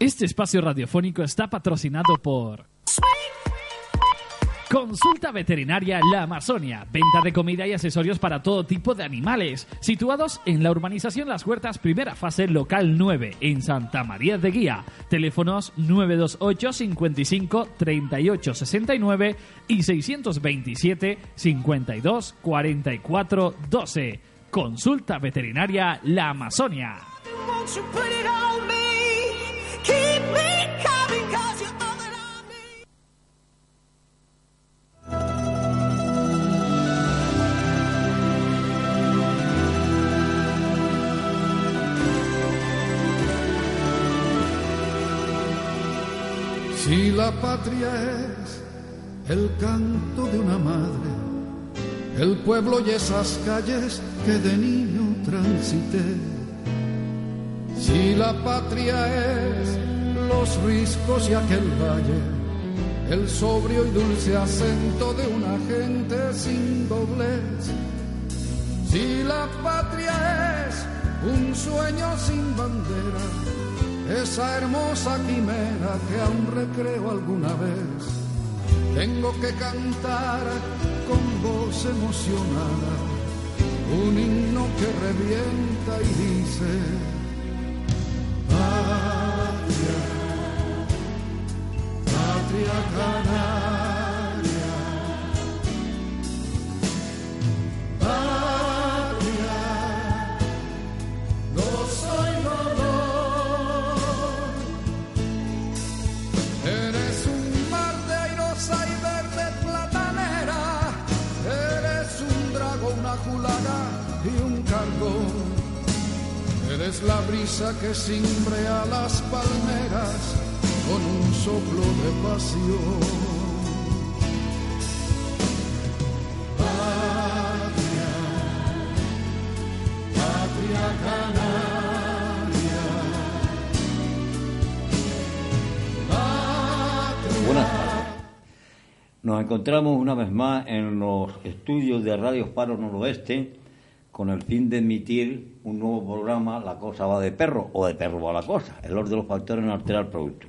este espacio radiofónico está patrocinado por Consulta Veterinaria La Amazonia, venta de comida y accesorios para todo tipo de animales, situados en la urbanización Las Huertas, primera fase local 9, en Santa María de Guía. Teléfonos 928 55 38 69 y 627 52 44 12. Consulta Veterinaria La Amazonia. Si la patria es el canto de una madre, el pueblo y esas calles que de niño transité si la patria es los riscos y aquel valle, el sobrio y dulce acento de una gente sin doblez. Si la patria es un sueño sin bandera, esa hermosa quimera que aún recreo alguna vez, tengo que cantar con voz emocionada un himno que revienta y dice patria, patria canaria, Eres la brisa que cimbrea las palmeras con un soplo de pasión. Patria, patria canaria. Buenas tardes. Nos encontramos una vez más en los estudios de Radio Paro Noroeste con el fin de emitir un nuevo programa, La cosa va de perro o de perro va la cosa, el orden de los factores en alterar el producto.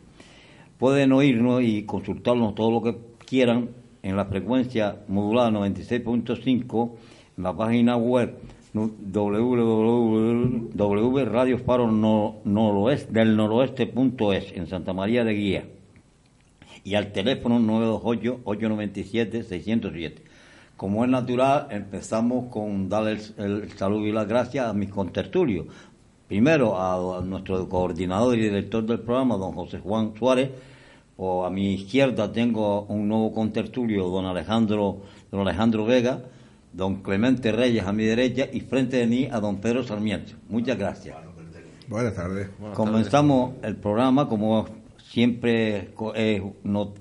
Pueden oírnos y consultarnos todo lo que quieran en la frecuencia modulada 96.5 en la página web www.radiosparonoroeste.es en Santa María de Guía y al teléfono 928-897-607. Como es natural, empezamos con darle el, saludo y las gracias a mis contertulios. Primero a, nuestro coordinador y director del programa, don José Juan Suárez, o a mi izquierda tengo un nuevo contertulio, don Alejandro, don Alejandro Vega, don Clemente Reyes a mi derecha y frente de mí a don Pedro Sarmiento. Muchas gracias. Buenas tardes. Comenzamos el programa como siempre es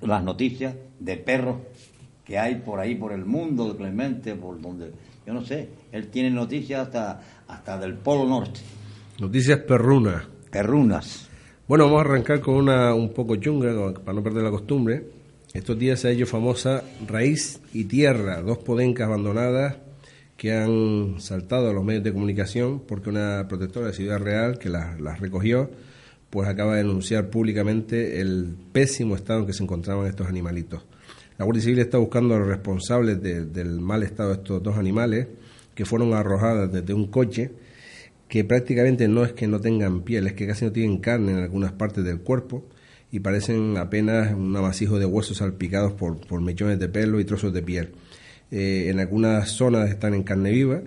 las noticias de perros que hay por ahí, por el mundo, Clemente, por donde, yo no sé, él tiene noticias hasta, hasta del Polo Norte. Noticias perrunas. Perrunas. Bueno, vamos a arrancar con una un poco chunga, para no perder la costumbre. Estos días se ha hecho famosa Raíz y Tierra, dos podencas abandonadas que han saltado a los medios de comunicación porque una protectora de Ciudad Real que las, las recogió, pues acaba de denunciar públicamente el pésimo estado en que se encontraban estos animalitos. La Guardia Civil está buscando a los responsables del mal estado de estos dos animales que fueron arrojadas desde un coche que prácticamente no es que no tengan piel, es que casi no tienen carne en algunas partes del cuerpo y parecen apenas un amasijo de huesos salpicados por, por mechones de pelo y trozos de piel. Eh, en algunas zonas están en carne viva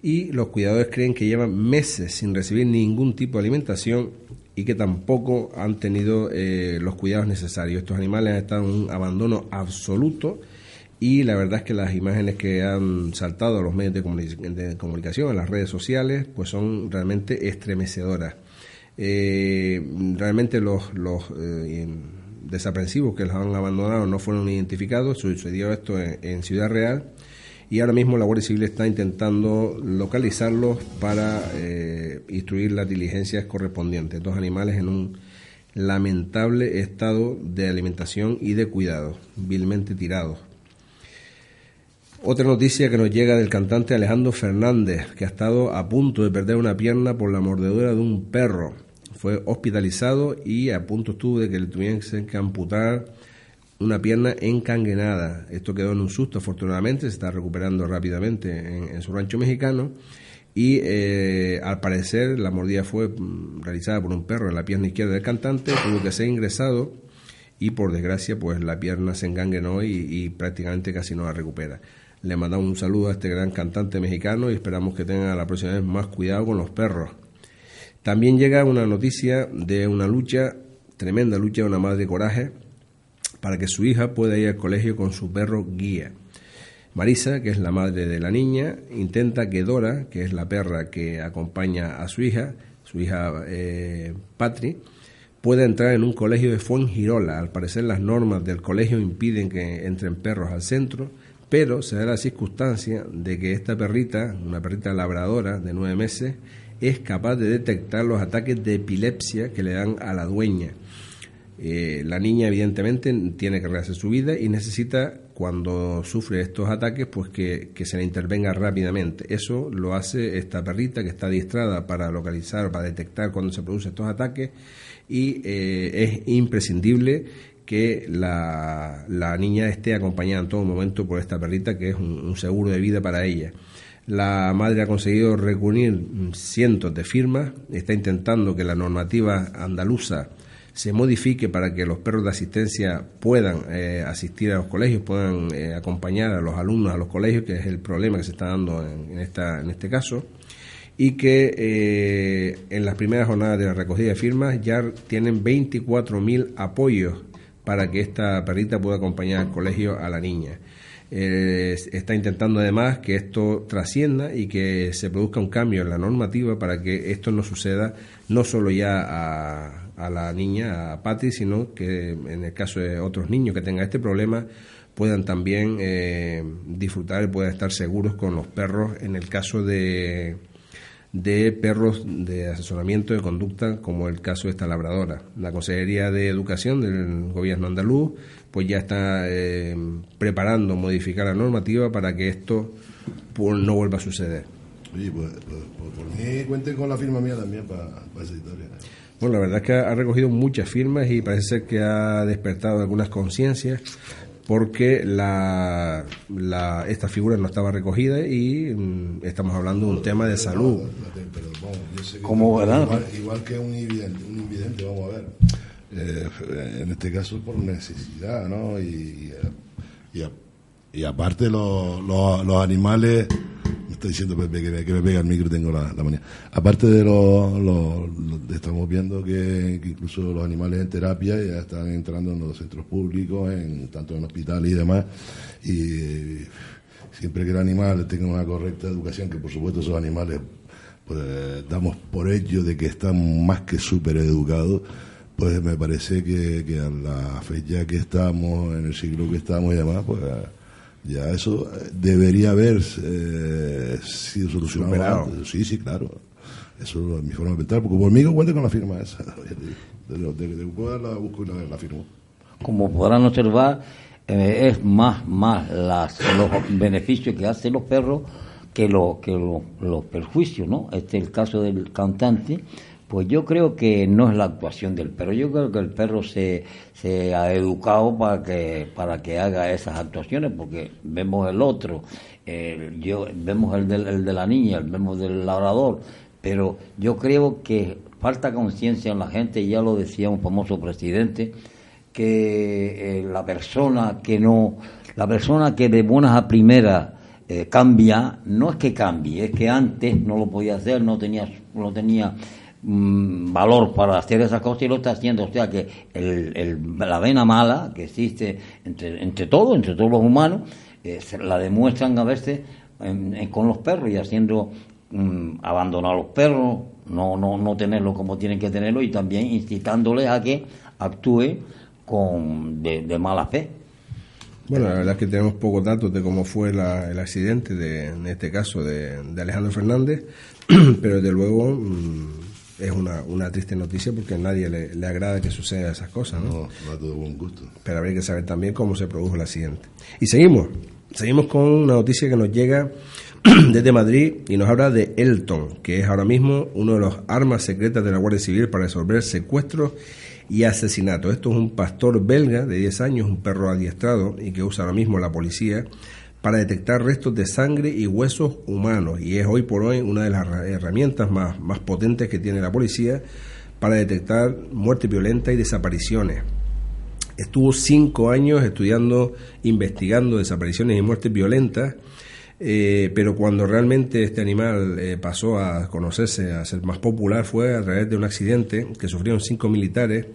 y los cuidadores creen que llevan meses sin recibir ningún tipo de alimentación y que tampoco han tenido eh, los cuidados necesarios. Estos animales han estado en un abandono absoluto y la verdad es que las imágenes que han saltado a los medios de, comunicación, en las redes sociales, pues son realmente estremecedoras. Eh, realmente los, los desaprensivos que los han abandonado no fueron identificados, sucedió esto en, Ciudad Real y ahora mismo la Guardia Civil está intentando localizarlos para instruir las diligencias correspondientes. Dos animales en un lamentable estado de alimentación y de cuidado, vilmente tirados. Otra noticia que nos llega del cantante Alejandro Fernández, que ha estado a punto de perder una pierna por la mordedura de un perro. Fue hospitalizado y a punto estuvo de que le tuviesen que amputar una pierna encanguenada. Esto quedó en un susto, afortunadamente, se está recuperando rápidamente en, su rancho mexicano. Y eh, al parecer la mordida fue mm, realizada por un perro en la pierna izquierda del cantante, tuvo que ser ingresado y por desgracia pues la pierna se enganguenó y prácticamente casi no la recupera. Le mandamos un saludo a este gran cantante mexicano y esperamos que tenga la próxima vez más cuidado con los perros. También llega una noticia de una lucha, tremenda lucha de una madre coraje, para que su hija pueda ir al colegio con su perro guía. Marisa, que es la madre de la niña, intenta que Dora, que es la perra que acompaña a su hija, su hija eh, Patri, pueda entrar en un colegio de Fuengirola. Al parecer las normas del colegio impiden que entren perros al centro pero se da la circunstancia de que esta perrita, una perrita labradora de nueve meses, es capaz de detectar los ataques de epilepsia que le dan a la dueña. Eh, la niña evidentemente tiene que rehacer su vida y necesita cuando sufre estos ataques pues que, se le intervenga rápidamente. Eso lo hace esta perrita que está adiestrada para localizar, para detectar cuando se producen estos ataques y eh, es imprescindible que la, niña esté acompañada en todo momento por esta perrita que es un, seguro de vida para ella. La madre ha conseguido reunir cientos de firmas, está intentando que la normativa andaluza se modifique para que los perros de asistencia puedan eh, asistir a los colegios, puedan eh, acompañar a los alumnos a los colegios, que es el problema que se está dando en, esta, en este caso, y que eh, en las primeras jornadas de la recogida de firmas ya tienen 24.000 apoyos para que esta perrita pueda acompañar al colegio a la niña. Eh, está intentando además que esto trascienda y que se produzca un cambio en la normativa para que esto no suceda no solo ya a, la niña, a Patty, sino que en el caso de otros niños que tengan este problema puedan también eh, disfrutar y puedan estar seguros con los perros en el caso de de perros de asesoramiento de conducta, como el caso de esta labradora. La Consejería de Educación del Gobierno andaluz pues ya está eh, preparando modificar la normativa para que esto pues, no vuelva a suceder. Oye, pues, pues, pues por mí cuenten con la firma mía también para, esa historia. Bueno, la verdad es que ha recogido muchas firmas y parece ser que ha despertado algunas conciencias porque la, la, esta figura no estaba recogida y mm, estamos hablando de un tema de salud. ¿Cómo, igual, igual, que un invidente, un invidente, vamos a ver. Eh, en este caso por necesidad, ¿no? Y, y, y aparte los, los, los animales está diciendo me, que me pega el micro, tengo la, la manía. Aparte de lo, estamos viendo que, incluso los animales en terapia ya están entrando en los centros públicos, en tanto en hospitales y demás, y siempre que el animal tenga una correcta educación, que por supuesto esos animales pues damos por ello de que están más que súper educados, pues me parece que, que a la fecha que estamos, en el siglo que estamos y demás, pues ya eso eh, debería haber eh, sido solucionado. Sí, sí, claro. Eso es mi forma de pensar, porque conmigo cuente con la firma esa. De, de, de, la busco y la, la firmo. Como podrán observar, eh, es más, más las, los beneficios que hacen los perros que, lo, que los perjuicios, ¿no? Este es el caso del cantante pues yo creo que no es la actuación del perro, yo creo que el perro se, ha educado para que, para que haga esas actuaciones, porque vemos el otro, yo, vemos el, el de la niña, vemos del labrador, pero yo creo que falta conciencia en la gente, ya lo decía un famoso presidente, que eh, la persona que no, la persona que de buenas a primeras eh, cambia, no es que cambie, es que antes no lo podía hacer, no tenía, no tenía Mm, valor para hacer esas cosas y lo está haciendo. O sea que el, la vena mala que existe entre, entre todos, entre todos los humanos, eh, la demuestran a veces con los perros y haciendo mm, abandonar a los perros, no, no, no tenerlos como tienen que tenerlos y también incitándoles a que actúe con, de, mala fe. Bueno, la verdad es que tenemos pocos datos de cómo fue el accidente, de, en este caso, de, Alejandro Fernández, pero desde luego mm, es una, una, triste noticia porque a nadie le, agrada que sucedan esas cosas. ¿no? No, no buen gusto. Pero habría que saber también cómo se produjo el accidente. Y seguimos, seguimos con una noticia que nos llega desde Madrid y nos habla de Elton, que es ahora mismo uno de los armas secretas de la Guardia Civil para resolver secuestros y asesinatos. Esto es un pastor belga de 10 años, un perro adiestrado y que usa ahora mismo la policía para detectar restos de sangre y huesos humanos. Y es hoy por hoy una de las herramientas más, más potentes que tiene la policía para detectar muerte violenta y desapariciones. Estuvo cinco años estudiando, investigando desapariciones y muertes violentas, eh, pero cuando realmente este animal eh, pasó a conocerse, a ser más popular, fue a través de un accidente que sufrieron cinco militares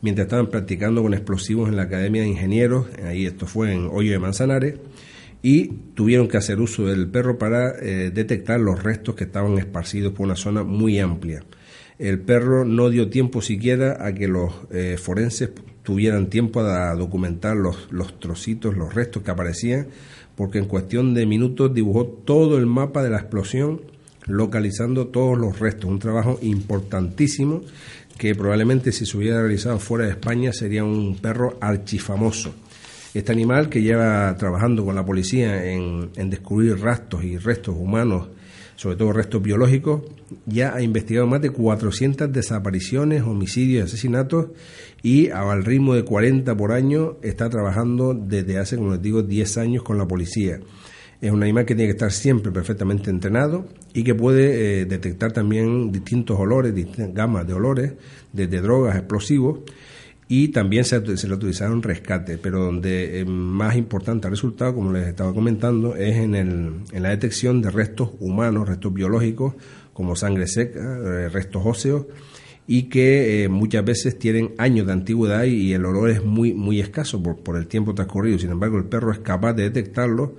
mientras estaban practicando con explosivos en la Academia de Ingenieros, ahí esto fue en Hoyo de Manzanares, y tuvieron que hacer uso del perro para eh, detectar los restos que estaban esparcidos por una zona muy amplia. El perro no dio tiempo siquiera a que los eh, forenses tuvieran tiempo a documentar los, los trocitos, los restos que aparecían, porque en cuestión de minutos dibujó todo el mapa de la explosión, localizando todos los restos. Un trabajo importantísimo que probablemente si se hubiera realizado fuera de España sería un perro archifamoso. Este animal que lleva trabajando con la policía en, descubrir rastros y restos humanos, sobre todo restos biológicos, ya ha investigado más de 400 desapariciones, homicidios y asesinatos y al ritmo de 40 por año está trabajando desde hace, como les digo, 10 años con la policía. Es un animal que tiene que estar siempre perfectamente entrenado y que puede eh, detectar también distintos olores, distintas gamas de olores, desde drogas, explosivos, y también se, se le utilizaron rescate, pero donde eh, más importante el resultado, como les estaba comentando, es en, el, en la detección de restos humanos, restos biológicos, como sangre seca, eh, restos óseos, y que eh, muchas veces tienen años de antigüedad y, el olor es muy, muy escaso por, por el tiempo transcurrido. Sin embargo, el perro es capaz de detectarlo,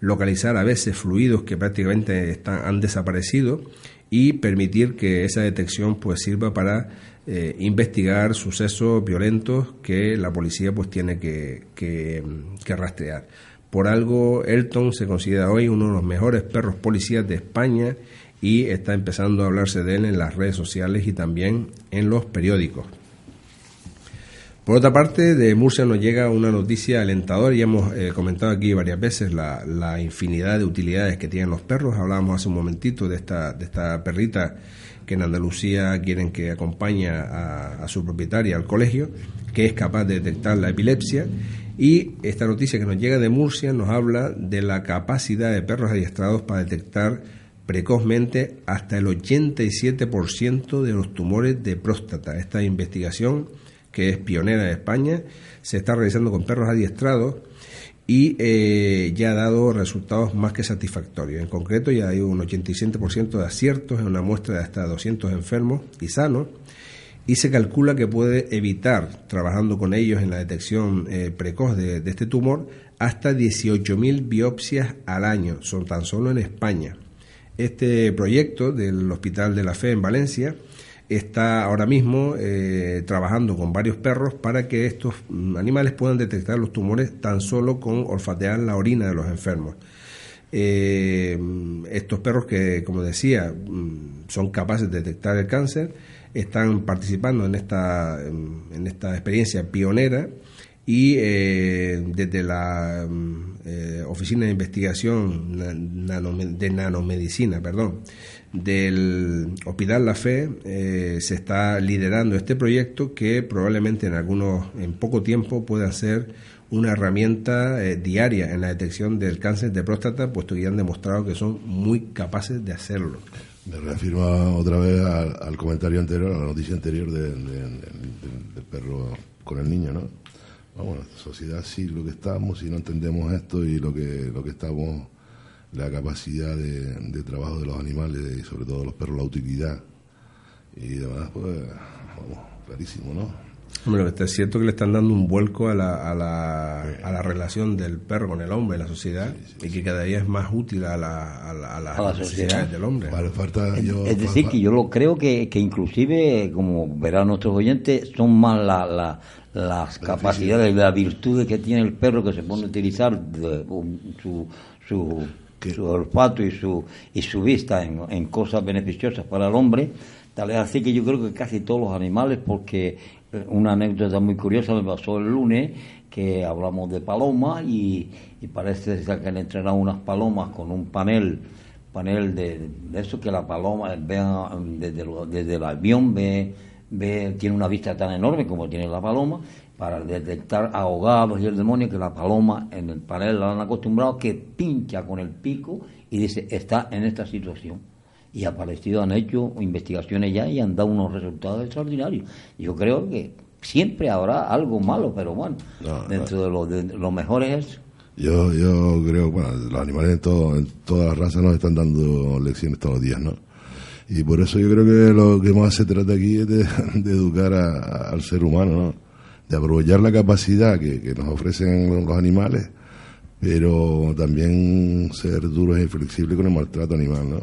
localizar a veces fluidos que prácticamente están, han desaparecido y permitir que esa detección pues sirva para eh, investigar sucesos violentos que la policía pues tiene que, que, rastrear. Por algo, Elton se considera hoy uno de los mejores perros policías de España y está empezando a hablarse de él en las redes sociales y también en los periódicos. Por otra parte, de Murcia nos llega una noticia alentadora y hemos eh, comentado aquí varias veces la, la, infinidad de utilidades que tienen los perros. Hablábamos hace un momentito de esta, de esta perrita que en Andalucía quieren que acompañe a, su propietaria al colegio, que es capaz de detectar la epilepsia. Y esta noticia que nos llega de Murcia nos habla de la capacidad de perros adiestrados para detectar precozmente hasta el 87% de los tumores de próstata. Esta investigación, que es pionera en España, se está realizando con perros adiestrados y eh, ya ha dado resultados más que satisfactorios. En concreto, ya hay un 87% de aciertos en una muestra de hasta 200 enfermos y sanos, y se calcula que puede evitar, trabajando con ellos en la detección eh, precoz de, de, este tumor, hasta 18.000 biopsias al año, son tan solo en España. Este proyecto del Hospital de la Fe en Valencia está ahora mismo eh, trabajando con varios perros para que estos animales puedan detectar los tumores tan solo con olfatear la orina de los enfermos. Eh, estos perros que, como decía, mm, son capaces de detectar el cáncer, están participando en esta, en esta experiencia pionera y eh, desde la mm, Oficina de Investigación de Nanomedicina, perdón, del Hospital La Fe eh, se está liderando este proyecto que probablemente en poco tiempo pueda ser una herramienta eh, diaria en la detección del cáncer de próstata, puesto que ya han demostrado que son muy capaces de hacerlo. Me reafirma otra vez al, comentario anterior, a la noticia anterior del perro con el niño, ¿no? Vamos, la sociedad sí lo que estamos, y no entendemos esto y lo que, lo que estamos la capacidad de, trabajo de los animales y sobre todo de los perros, la utilidad. Y además, pues, vamos, clarísimo, ¿no? Hombre, es cierto que le están dando un vuelco a la, a la, a la relación del perro con el hombre en la sociedad y que cada día es más útil a la, a la, a la, A la necesidades sociedad. del hombre. Vale, falta Es, yo- es decir, que yo lo creo que, que inclusive, como verán nuestros oyentes, son más la- la- las capacidades las virtudes que tiene el perro que se pone a utilizar de- um, su, su, su olfato y su, y su vista en, en cosas beneficiosas para el hombre. Tal es así que yo creo que casi todos los animales, porque eh, una anécdota muy curiosa me pasó el lunes, que hablamos de palomas y, y parece que han entrenado unas palomas con un panel panel de, de eso que la paloma vea mm, desde, desde el avión ve, ve tiene una vista tan enorme como tiene la paloma para detectar ahogados y el demonio que la paloma en el panel la han acostumbrado que pincha con el pico y dice está en esta situación y ha aparecido han hecho investigaciones ya y han dado unos resultados extraordinarios yo creo que siempre habrá algo malo pero bueno No, dentro de lo, de lo mejor es Yo, yo creo, bueno, los animales en, todo, en todas las razas nos están dando lecciones todos los días, ¿no? Y por eso yo creo que lo que más se trata aquí es de, de educar a- a- al ser humano, ¿no? De aprovechar la capacidad que, que nos ofrecen los, animales, pero también ser duros y flexibles con el maltrato animal, ¿no?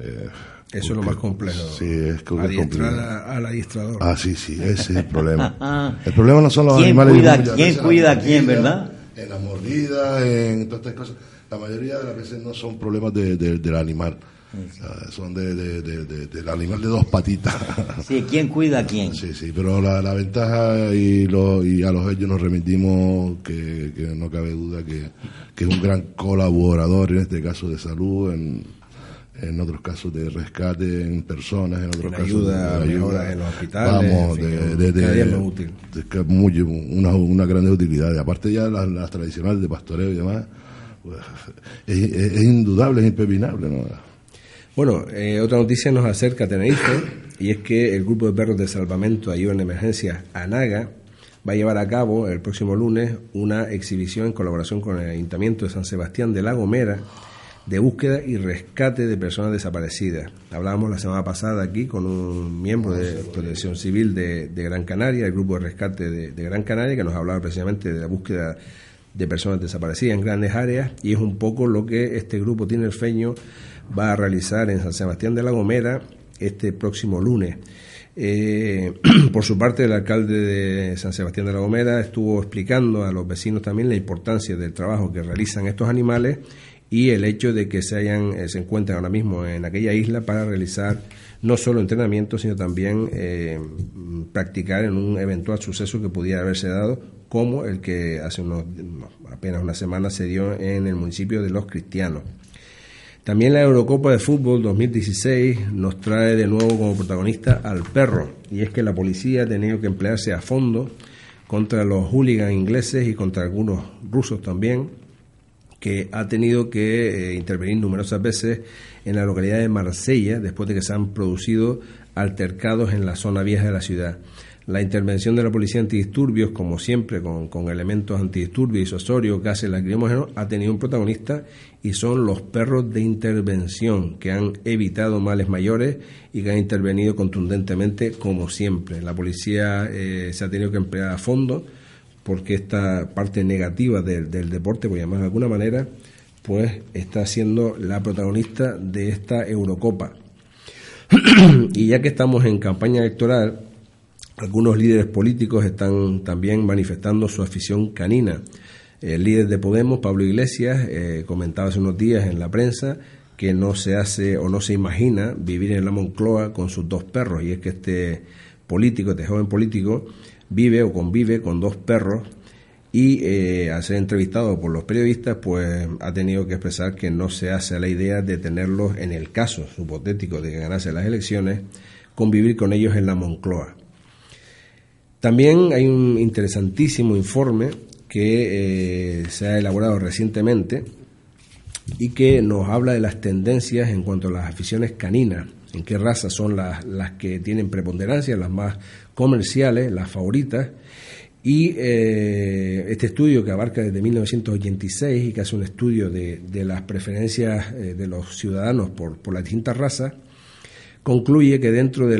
Eh, Eso es lo más complejo. Sí, es que es Adiestrar a- al adiestrador. Ah, sí, sí, ese es el problema. El problema no son los ¿Quién animales. cuida- quién veces cuida a quién, mordida, verdad? En las mordidas, en todas estas cosas. La mayoría de las veces no son problemas de- de- del animal. Son de, de- de- de- del animal de dos patitas. sí, quién cuida a quién sí, sí, pero la, la ventaja y, lo, y a los hechos nos remitimos que, que no cabe duda que, que es un gran colaborador en este caso de salud, en, en otros casos de rescate en personas, en otros En casos ayuda, de mejoras en los hospitales, Vamos, en fin, de, de- de- útil. de muy- una, una gran utilidad. Y aparte ya las, las tradicionales de pastoreo y demás, pues, es, es- es indudable, es impepinable. ¿no? Bueno, eh, otra noticia nos acerca a Tenerife y es que el grupo de perros de salvamento ayuda en emergencias ANAGA va a llevar a cabo el próximo lunes una exhibición en colaboración con el Ayuntamiento de San Sebastián de La Gomera de búsqueda y rescate de personas desaparecidas. Hablábamos la semana pasada aquí con un miembro de Protección Civil de, de Gran Canaria, el grupo de rescate de, de Gran Canaria, que nos hablaba precisamente de la búsqueda de personas desaparecidas en grandes áreas y es un poco lo que este grupo tiene el feño va a realizar en San Sebastián de la Gomera este próximo lunes. Eh, por su parte, el alcalde de San Sebastián de la Gomera estuvo explicando a los vecinos también la importancia del trabajo que realizan estos animales y el hecho de que se hayan eh, se encuentran ahora mismo en aquella isla para realizar no solo entrenamiento sino también eh, practicar en un eventual suceso que pudiera haberse dado como el que hace unos apenas una semana se dio en el municipio de Los Cristianos. También la Eurocopa de Fútbol 2016 nos trae de nuevo como protagonista al perro, y es que la policía ha tenido que emplearse a fondo contra los hooligans ingleses y contra algunos rusos también, que ha tenido que eh, intervenir numerosas veces en la localidad de Marsella después de que se han producido altercados en la zona vieja de la ciudad. La intervención de la policía antidisturbios, como siempre, con, con elementos antidisturbios, isosorio, gases lacrimógenos, ha tenido un protagonista y son los perros de intervención que han evitado males mayores y que han intervenido contundentemente como siempre. La policía eh, se ha tenido que emplear a fondo porque esta parte negativa del, del deporte, por llamarlo de alguna manera, pues está siendo la protagonista de esta Eurocopa. y ya que estamos en campaña electoral, algunos líderes políticos están también manifestando su afición canina. El líder de Podemos, Pablo Iglesias, eh, comentaba hace unos días en la prensa que no se hace o no se imagina vivir en la Moncloa con sus dos perros. Y es que este político, este joven político, vive o convive con dos perros y eh, al ser entrevistado por los periodistas, pues ha tenido que expresar que no se hace la idea de tenerlos en el caso hipotético de que ganase las elecciones, convivir con ellos en la Moncloa. También hay un interesantísimo informe que eh, se ha elaborado recientemente y que nos habla de las tendencias en cuanto a las aficiones caninas, en qué razas son las, las que tienen preponderancia, las más comerciales, las favoritas. Y eh, este estudio que abarca desde 1986 y que hace un estudio de, de las preferencias eh, de los ciudadanos por, por las distintas razas, concluye que dentro de,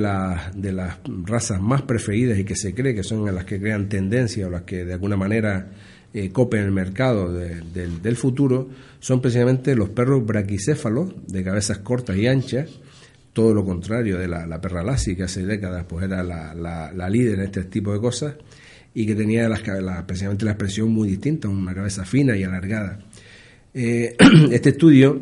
de las razas más preferidas y que se cree que son las que crean tendencia o las que de alguna manera eh, copen el mercado del futuro, son precisamente los perros braquicéfalos, de cabezas cortas y anchas, todo lo contrario de la, perra Lassie, que hace décadas pues era la, la, líder en este tipo de cosas, y que tenía las, precisamente la expresión muy distinta, una cabeza fina y alargada. Eh, este estudio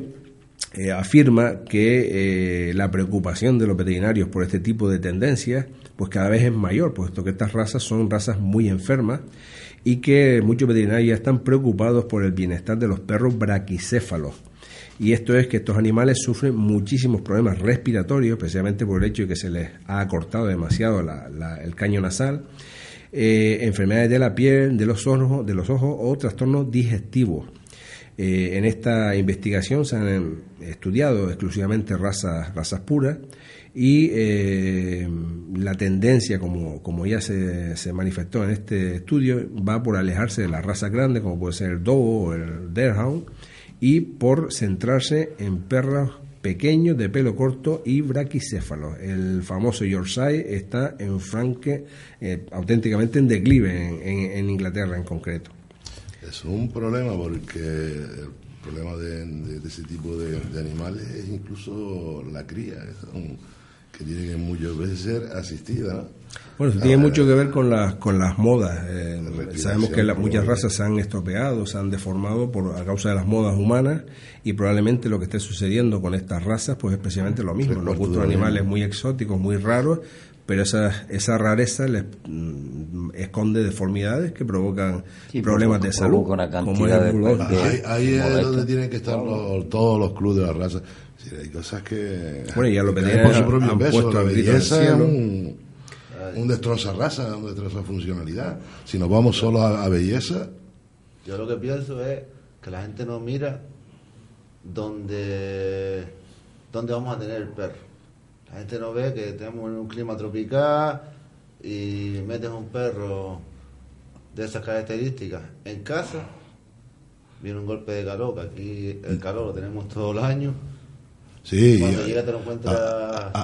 eh, afirma que eh, la preocupación de los veterinarios por este tipo de tendencias pues cada vez es mayor, puesto que estas razas son razas muy enfermas y que muchos veterinarios están preocupados por el bienestar de los perros braquicéfalos. Y esto es que estos animales sufren muchísimos problemas respiratorios, especialmente por el hecho de que se les ha acortado demasiado el caño nasal, eh, enfermedades de la piel, de los ojos, de los ojos o trastornos digestivos. Eh, en esta investigación se han estudiado exclusivamente razas, razas puras y eh, la tendencia, como, como ya se, se, manifestó en este estudio, va por alejarse de las razas grandes, como puede ser el Dogo o el Deerhound, y por centrarse en perros pequeños de pelo corto y braquicéfalos. El famoso Yorkshire está en franque, eh, auténticamente en declive en Inglaterra en concreto. Es un problema porque el problema de, ese tipo de, animales es incluso la cría, que tiene que muchas veces ser asistida. Bueno, eso tiene mucho que ver con las con las modas. Eh, sabemos que muchas razas se han estropeado, se han deformado por a causa de las modas humanas y probablemente lo que esté sucediendo con estas razas, pues es precisamente lo mismo. Nos gustan animales muy exóticos, muy raros, pero esa, esa rareza les mm, esconde deformidades que provocan problemas de salud. Como de, ahí, es donde tienen que estar todos los clubes de la raza. hay cosas que. Bueno, ya lo pedían por su propio peso. La belleza es un, un destroza raza, un destroza funcionalidad. Si nos vamos solo a, a belleza. Yo lo que pienso es que la gente no mira donde, dónde vamos a tener el perro la gente no ve que tenemos un clima tropical y metes un perro de esas características en casa, viene un golpe de calor, que aquí el calor lo tenemos todo el año. Sí, Cuando llega te lo encuentras...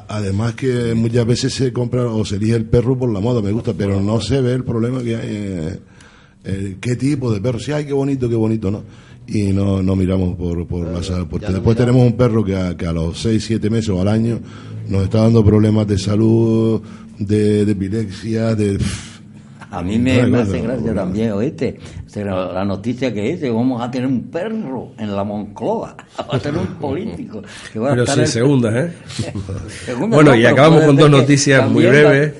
además que muchas veces se compra o se elige el perro por la moda, me gusta, pero no se ve el problema que hay. Eh, eh, qué tipo de perro, sí, hay qué bonito, qué bonito, ¿no? Y no, no miramos por, por la salud, porque después tenemos un perro que a, que a los 6, 7 meses o al año nos está dando problemas de salud, de, epilepsia, de... A mí me, hace gracia también, oíste, la noticia que dice, vamos a tener un perro en la Moncloa, va a tener un político. pero sin segundas, ¿eh? bueno, y acabamos con dos noticias muy breves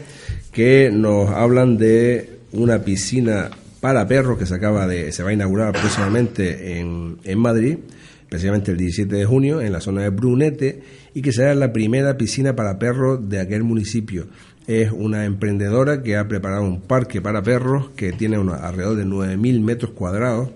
que nos hablan de una piscina para perros que se acaba de, se va a inaugurar próximamente en, en Madrid especialmente el 17 de junio, en la zona de Brunete, y que será la primera piscina para perros de aquel municipio. Es una emprendedora que ha preparado un parque para perros que tiene alrededor de 9.000 metros cuadrados,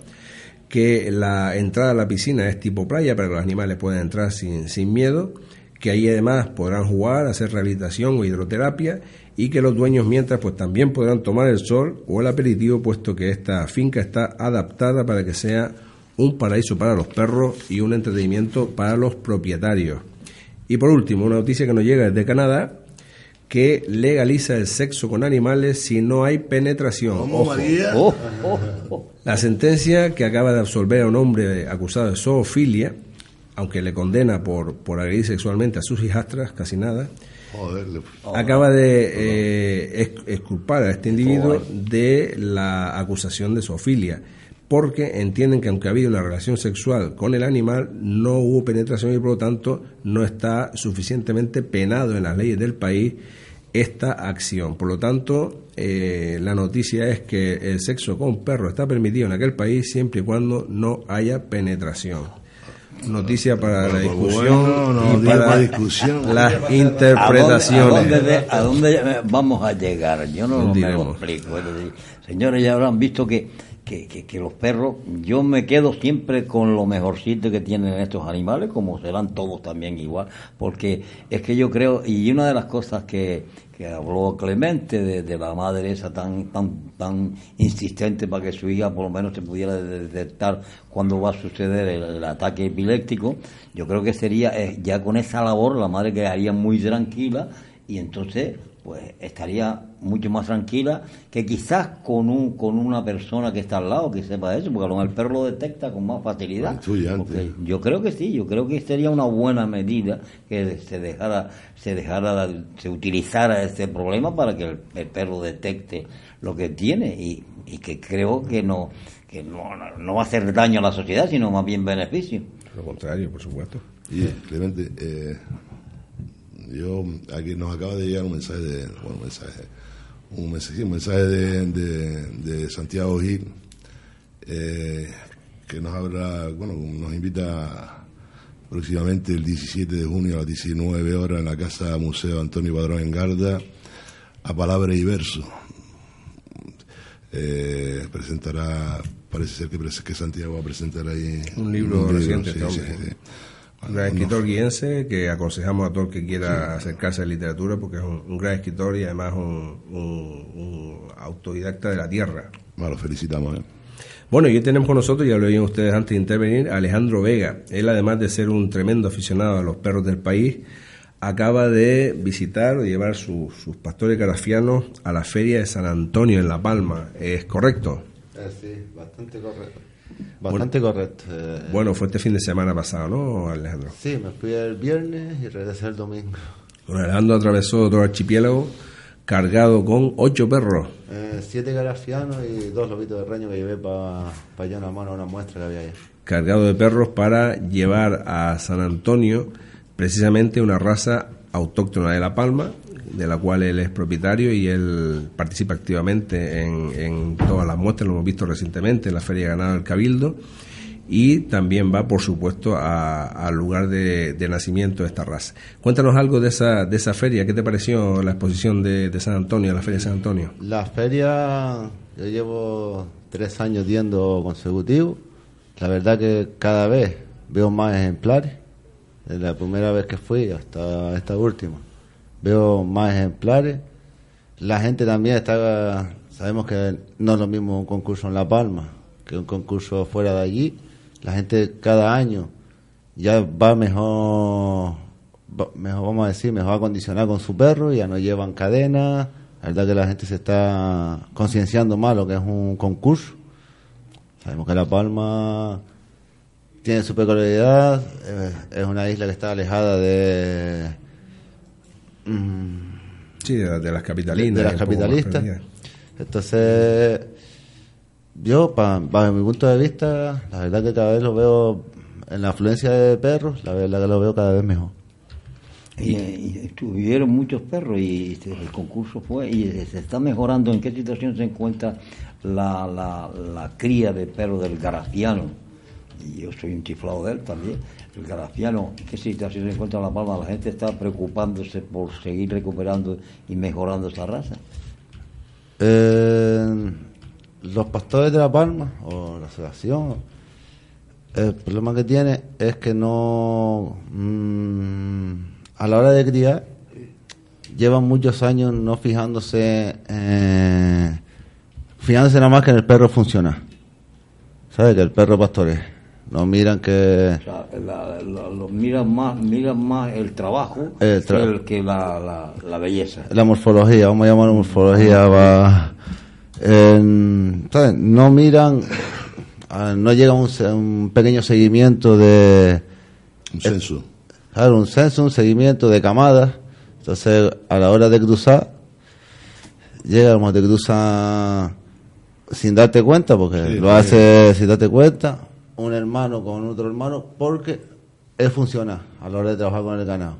que la entrada a la piscina es tipo playa para que los animales puedan entrar sin, sin miedo, que ahí además podrán jugar, hacer rehabilitación o hidroterapia y que los dueños mientras pues también podrán tomar el sol o el aperitivo puesto que esta finca está adaptada para que sea un paraíso para los perros y un entretenimiento para los propietarios. Y por último, una noticia que nos llega desde Canadá que legaliza el sexo con animales si no hay penetración. Ojo. La sentencia que acaba de absolver a un hombre acusado de zoofilia, aunque le condena por, por agredir sexualmente a sus hijastras, casi nada, acaba de eh, exculpar a este individuo de la acusación de zoofilia porque entienden que aunque ha habido una relación sexual con el animal, no hubo penetración y por lo tanto no está suficientemente penado en las leyes del país esta acción. Por lo tanto, eh, la noticia es que el sexo con perro está permitido en aquel país siempre y cuando no haya penetración. Noticia para la discusión y para discusión. las interpretaciones. ¿A dónde, vamos a llegar? Yo no, me lo explico. señores, ya habrán visto que que, que, que los perros, yo me quedo siempre con lo mejorcito que tienen estos animales, como serán todos también igual, porque es que yo creo, y una de las cosas que, habló Clemente de, la madre esa tan, tan, tan insistente para que su hija por lo menos se pudiera de- detectar cuando va a suceder el, el ataque epiléptico, yo creo que sería eh, ya con esa labor la madre quedaría muy tranquila y entonces pues estaría mucho más tranquila que quizás con un con una persona que está al lado que sepa eso, porque a lo mejor el perro lo detecta con más facilidad. Yo creo que sí, yo creo que sería una buena medida que se dejara, se dejara, se utilizara este problema para que el, el perro detecte lo que tiene y, y que creo que no que no, no- no va a hacer daño a la sociedad, sino más bien beneficio. Lo contrario, por supuesto. Y Clemente, eh, yo aquí nos acaba de llegar un mensaje de, bueno, un mensaje, un mensaje, sí, un mensaje de, de, de Santiago Gil eh, que nos habla, bueno, nos invita próximamente el 17 de junio a las 19 horas en la casa Museo Antonio Padrón en Garda a Palabra y Verso. Eh, presentará, parece ser que, que Santiago va a presentar ahí Un libro reciente, este hombre. sí. Un gran escritor guiense que aconsejamos a todo el que quiera acercarse a la literatura porque es un, un gran escritor y además un, un- un autodidacta de la tierra. Bueno, lo felicitamos. ¿eh? Bueno, y hoy tenemos con nosotros, ya lo oían ustedes antes de intervenir, a Alejandro Vega. Él, además de ser un tremendo aficionado a los perros del país, acaba de visitar o llevar su- sus pastores carafianos a la feria de San Antonio en La Palma. ¿Es correcto? Eh, sí, bastante correcto. Bastante correcto. eh. Bueno, fue este fin de semana pasado, ¿no, Alejandro? Sí, me fui el viernes y regresé el domingo. Alejandro atravesó todo el archipiélago cargado con ocho perros. Eh, siete garafianos y dos lobitos de reño que llevé para allá en la mano una muestra que había allá. cargado de perros para llevar a San Antonio precisamente una raza autóctona de La Palma, de la cual él es propietario y él participa activamente en, todas las muestras, lo hemos visto recientemente en la Feria de Ganado del Cabildo, y también va, por supuesto, al lugar de, nacimiento de esta raza. Cuéntanos algo de esa, de esa feria, ¿qué te pareció la exposición de, San Antonio, la Feria de San Antonio? La feria, yo llevo tres años yendo consecutivos. La verdad que cada vez veo más ejemplares. Desde la primera vez que fui hasta esta última. Veo más ejemplares. La gente también está... Sabemos que no es lo mismo un concurso en La Palma que un concurso fuera de allí. La gente cada año ya va mejor, mejor vamos a decir, mejor acondicionada con su perro, ya no llevan cadenas. La verdad que la gente se está concienciando más lo que es un concurso. Sabemos que La Palma tiene su peculiaridad, eh, es una isla que está alejada de, Sí, de, de las capitalinas. de las capitalistas. Entonces, yo, pa- bajo mi punto de vista, la verdad que cada vez lo veo en la afluencia de perros, la verdad que lo veo cada vez mejor. Y, y estuvieron muchos perros y este, el concurso fue y se está mejorando. ¿En qué situación se encuentra la, la, la cría de perros del garafiano? Y yo soy un chiflado de él también. El garafiano, ¿en qué situación se encuentra La Palma? La gente está preocupándose por seguir recuperando y mejorando esa raza. Eh, los pastores de La Palma, o la asociación, el problema que tiene es que no, mm, a la hora de criar, llevan muchos años no fijándose, eh, fijándose nada más que en el perro funciona. ¿Sabes? Que el perro pastore. No miran que... O sea, la- la- lo- miran, más, miran más el trabajo El tra- que, el- que la, la, la belleza. la morfología, vamos a llamar morfología, va, en- ¿sabes? no miran, ah, no llega un, se- un pequeño seguimiento de, Un censo. claro, un censo, un seguimiento de camadas, entonces a la hora de cruzar, llega como te cruza sin darte cuenta, porque Sí, lo hace sin darte cuenta, un hermano con otro hermano, porque es funcional a la hora de trabajar con el ganado.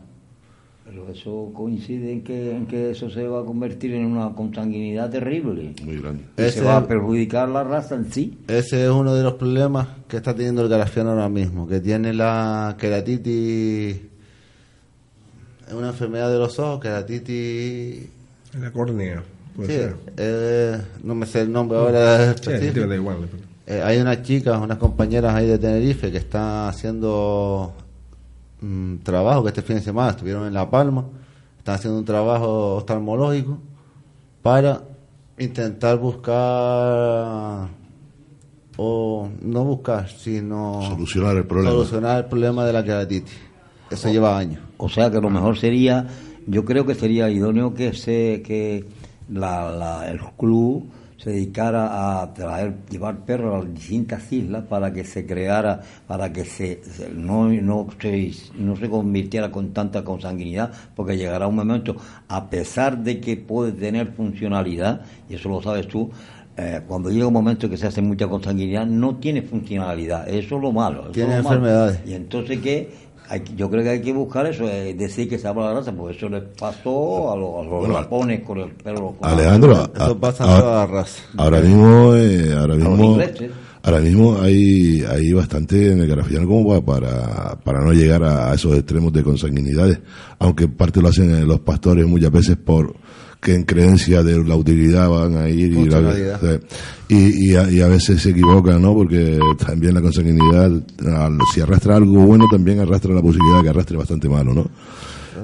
Pero eso coincide en que, en que eso se va a convertir en una consanguinidad terrible. Muy grande. Y Ese- se va a perjudicar la raza en sí. Ese es uno de los problemas que está teniendo el garafiano ahora mismo, que tiene la queratitis, es una enfermedad de los ojos, queratitis En la córnea. Puede Sí, ser. eh, no me sé el nombre ahora Sí, específico. da igual. Eh, hay unas chicas, unas compañeras ahí de Tenerife que están haciendo mm, trabajo que este fin de semana estuvieron en La Palma, están haciendo un trabajo oftalmológico para intentar buscar o no buscar, sino Solucionar el problema. solucionar el problema de la queratitis. Eso lleva años. O sea que lo mejor sería, yo creo que sería idóneo que se que la, la- el club se dedicara a traer, llevar perros a las distintas islas para que se creara, para que se, se- no, no, se, no se convirtiera con tanta consanguinidad, porque llegará un momento, a pesar de que puede tener funcionalidad, y eso lo sabes tú, eh, cuando llega un momento que se hace mucha consanguinidad, no tiene funcionalidad, eso es lo malo. Tiene es lo malo. enfermedades. Y entonces que hay, yo creo que hay que buscar eso, eh, decir que se habla la raza, porque eso les pasó a los, a los Bueno, japoneses con el perro. con- Alejandro, Eso a- pasa en a- toda la raza. ahora mismo, eh, ahora mismo, ahora mismo hay, hay bastante en el grafiano como para, para, para no llegar a, a esos extremos de consanguinidades, aunque parte lo hacen eh, los pastores muchas veces por que en creencia de la utilidad van a ir y, la- y, y a, y a veces se equivocan, ¿no? Porque también la consanguinidad, al- si arrastra algo bueno, también arrastra la posibilidad de que arrastre bastante malo, ¿no?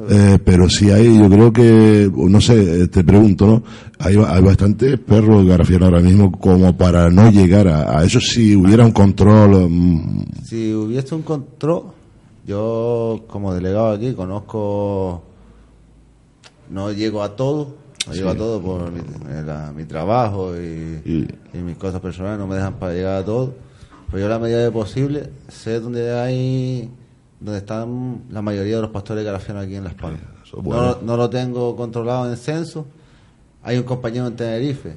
Eh, pero si hay, yo creo que, no sé, eh, te pregunto, ¿no? Hay, hay bastantes perros garrafianos ahora mismo como para no llegar a, a eso si hubiera un control. mm, Si hubiese un control, yo como delegado aquí conozco, no llego a todo, no llego a todo por mi, eh, la- mi trabajo y, Y- y mis cosas personales, no me dejan para llegar a todo. Pero yo a la medida de posible sé dónde hay, donde están la mayoría de los pastores grafianos aquí en Las Palmas. bueno. no, no lo tengo controlado en censo. Hay un compañero en Tenerife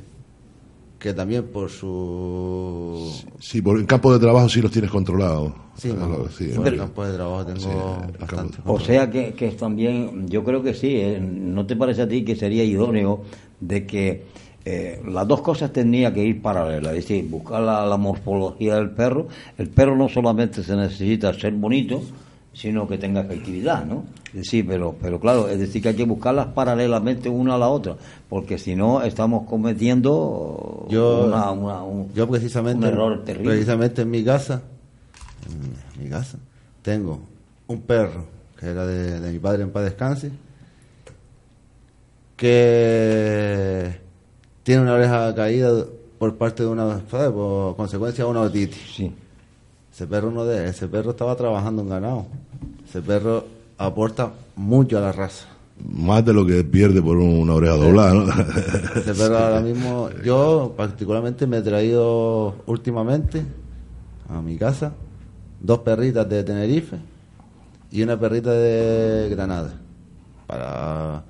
que también por su Sí, por en campo de trabajo sí los tienes controlados. Sí, no, lo- sí, por el campo de trabajo tengo Sí, el bastante. campo- O sea que, que también, yo creo que sí, eh, ¿no te parece a ti que sería idóneo de que eh, las dos cosas tendrían que ir paralelas? Es decir, buscar la, la morfología del perro. El perro no solamente se necesita ser bonito, sino que tenga efectividad, ¿no? Es decir, pero, pero claro, es decir, que hay que buscarlas paralelamente una a la otra, porque si no estamos cometiendo Yo, una- una- un, yo precisamente, un error terrible. precisamente en mi casa, en mi casa, tengo un perro que era de, de mi padre en paz descanse, que tiene una oreja caída por parte de una, ¿sabes? por consecuencia de una otitis. Sí. Ese perro no de, ese perro estaba trabajando en ganado. Ese perro aporta mucho a la raza. Más de lo que pierde por una oreja doblada, ¿no? Ese perro ahora mismo, yo particularmente me he traído últimamente a mi casa dos perritas de Tenerife y una perrita de Granada para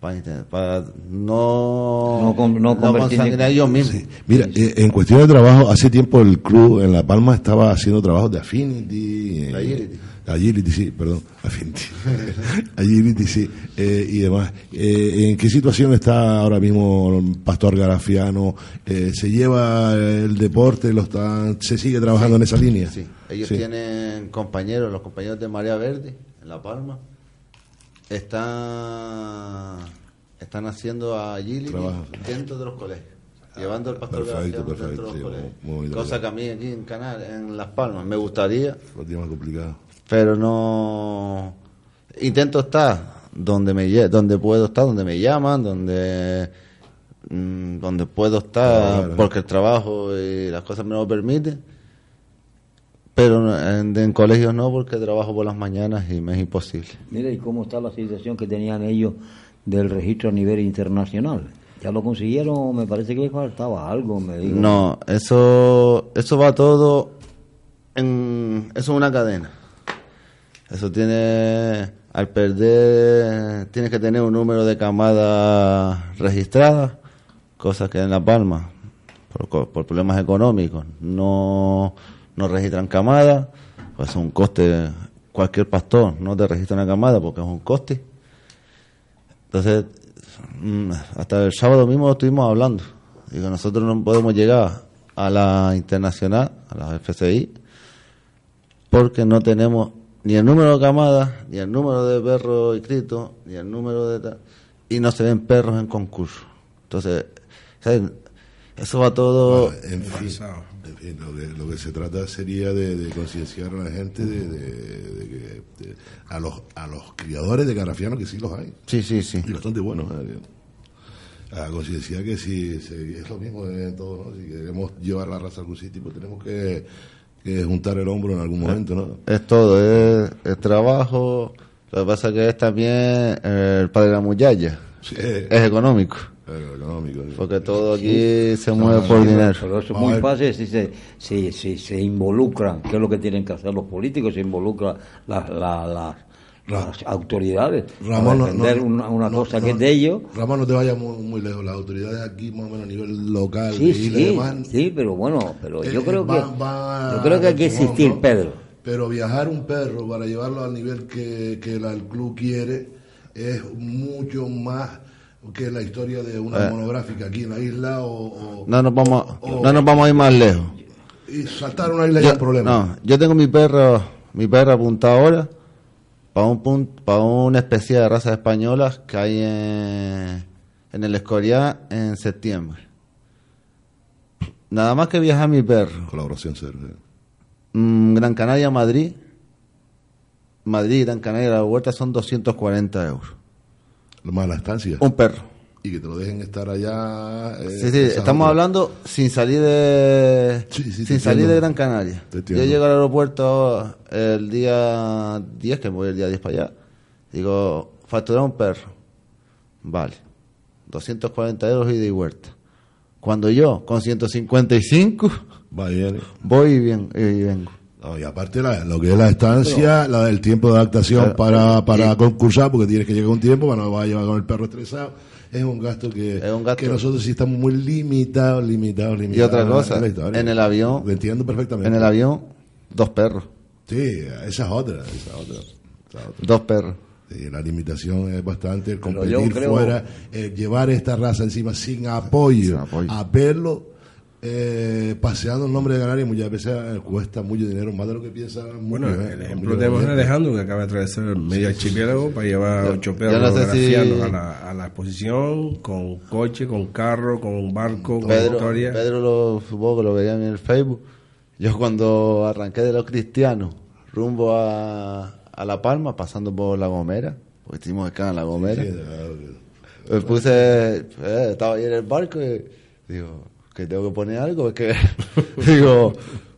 para, para no No con- no convertir en- consangrar ellos mismos. Sí. Mira, eh, en cuestión de trabajo, hace tiempo el club en La Palma estaba haciendo trabajos de Affinity. eh, Agility. Agility, sí, perdón, Affinity. Agility, sí, eh, y demás. Eh, ¿En qué situación está ahora mismo Pastor Garafiano? Eh, ¿Se lleva el deporte? lo están, ¿Se sigue trabajando en esa línea? Sí, ellos Sí. tienen compañeros, los compañeros de Marea Verde en La Palma están están haciendo agility Trabajo. dentro de los colegios, llevando el pastor perfecto, dentro de los colegios. muy Cosa que a mí aquí en Canal, en Las Palmas, me gustaría, más complicado. pero no intento estar donde me donde puedo estar, donde me llaman, donde mm, donde puedo estar Claro. porque el trabajo y las cosas me lo permiten. Pero no- en, en colegios no, porque trabajo por las mañanas y me es imposible. Mira, ¿y cómo está la situación que tenían ellos del registro a nivel internacional? ¿Ya lo consiguieron? Me parece que les faltaba algo, me digo. No, eso eso va todo en eso es una cadena. Eso tiene al perder tienes que tener un número de camadas registradas, cosas que en La Palma por problemas económicos no no registran camadas, pues es un coste cualquier pastor no te registra una camada porque es un coste. Entonces, mm, hasta el sábado mismo estuvimos hablando. Digo, nosotros no podemos llegar a la internacional, a la FCI, porque no tenemos ni el número de camadas, ni el número de perros inscritos, ni el número de... tal, y no se ven perros en concurso. Entonces, ¿sabes? eso va todo... Bueno, en. En fin, lo que, lo que se trata sería de, de concienciar a la gente, de, de- a, los, a los criadores de carafianos, que sí los hay, Sí, sí, sí. y bastante buenos. ¿eh? A concienciar que si, si- es lo mismo de todo, ¿no? si queremos llevar la raza a algún sitio, pues tenemos que, que juntar el hombro en algún momento, ¿no? Es todo, es, es trabajo. Lo que pasa que es también eh, el padre de la. Sí, Es económico. Eh, económico. sí. Porque todo aquí se mueve por dinero. Pero eso es muy fácil si se, si, si se involucran, que es lo que tienen que hacer los políticos, se involucran las, la- la- las autoridades Ramón, para no- defender no- una, una no- cosa no- que es de ellos. Ramón, no te vayas muy, muy lejos. Las autoridades aquí, más o menos a nivel local, Sí, sí, Isla de Man, sí, pero bueno, pero eh, yo creo que van- yo creo que hay que existir, ¿no? Pedro. Pero viajar un perro para llevarlo al nivel que, que la- el club quiere es mucho más que la historia de una Eh. monográfica aquí en la isla o, o- No nos vamos, o- no nos vamos a ir más lejos. y saltar una isla ya es Yo, un problema. no, yo tengo mi perro, mi perro apuntado ahora para un punto, para una especie de razas españolas que hay en, en el Escorial en septiembre. Nada más que viajar mi perro, Colaboración eh. mm, Gran Canaria, Madrid, Madrid, Gran Canaria, la vuelta son 240 euros. Lo más la estancia. Un perro. Y que te lo dejen estar allá. eh, Sí, sí, estamos hablando sin salir de Sí, sí, sin salir entiendo. de Gran Canaria. Yo llego al aeropuerto el día 10, que me voy el día 10 para allá. Digo, facturar un perro. Vale. 240 euros ida y vuelta. Cuando yo, con 155, Va bien. voy y, bien, y vengo. No, y aparte la- lo que es la estancia, la del tiempo de adaptación para, para concursar, porque tienes que llegar un tiempo, para no vas a llevar con el perro estresado, es un gasto que, Es un gasto. que nosotros sí estamos muy limitados, limitados, limitados. Y otra cosa, en la historia. en el avión- Lo entiendo perfectamente. En el avión, dos perros. Sí, esa es otra, esa es otra. esa es otra. Dos perros. Sí, la limitación es bastante el Pero competir creo- fuera, eh, llevar esta raza encima sin apoyo, Sin apoyo. a verlo eh, paseando el nombre de Canarias muchas veces eh, cuesta mucho dinero, más de lo que piensa. Bueno, mucho, el ejemplo tenemos a. Alejandro, que acaba de atravesar el medio archipiélago para llevar Yo- ocho perros no sé si- a, la, a la exposición, con coche, con carro, con barco, con Pedro, historia. Pedro lo, supongo que lo veía en el Facebook. Yo cuando arranqué de los cristianos rumbo a, a La Palma, pasando por La Gomera, porque hicimos escala en La Gomera, Sí, me puse, eh, estaba ahí en el barco y digo, que tengo que poner algo, es que digo,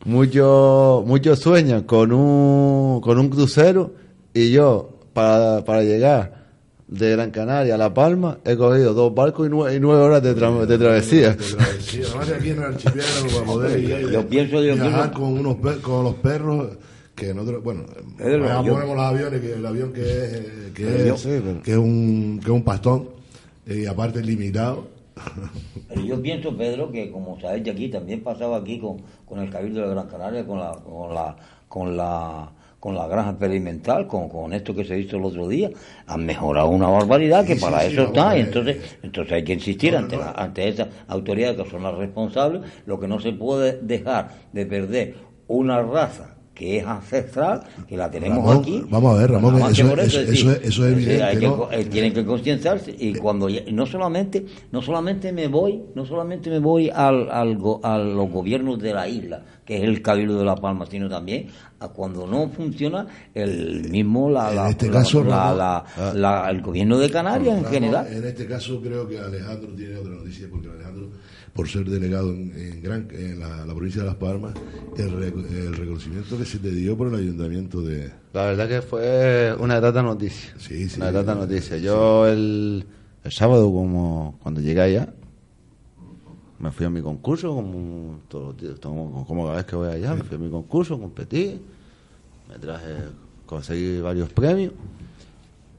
muchos muchos sueñan con un, con un crucero y yo para, para llegar de Gran Canaria a La Palma he cogido dos barcos y nueve, y nueve horas de, tra- de travesía. Sí, además de aquí en el archipiélago para poder ir, Yo pienso- yo viajar pienso- con unos per- con los perros que nosotros, bueno, Pedro, ya yo- ponemos los aviones, que el avión que es, eh, que es, que es un, que es un pastón, y aparte limitado. Pero yo pienso, Pedro, que como ha hecho aquí, también pasaba aquí con, con el Cabildo de Gran Canaria, con la, con la, con la, con la granja experimental, con, con esto que se hizo el otro día, han mejorado una barbaridad que Sí, para sí, eso está, y entonces, entonces hay que insistir No, ante, no. la- ante esas autoridades que son las responsables, lo que no se puede dejar de perder una raza que es ancestral, que la tenemos Ramón, aquí. vamos a ver, Ramón, más eso que por es- decir, eso es- eso es decir, evidente, hay que ¿no? eh, tienen que concienciarse y cuando no solamente no solamente me voy no solamente me voy al, al a los gobiernos de la isla que es el cabildo de la Palma sino también a cuando no funciona el mismo la, En la- este la- caso, la- Ramón, la- el gobierno de Canarias en Ramón, general En este caso creo que Alejandro tiene otra noticia, porque Alejandro, por ser delegado en, en Gran, en la, la provincia de Las Palmas, el, el reconocimiento que se te dio por el ayuntamiento de... La verdad que fue una grata noticia. Sí, sí. Una grata noticia. Yo el, el sábado, como cuando llegué allá, me fui a mi concurso, como todos los días, como, cada vez que voy allá, me fui a mi concurso, competí, me traje, conseguí varios premios.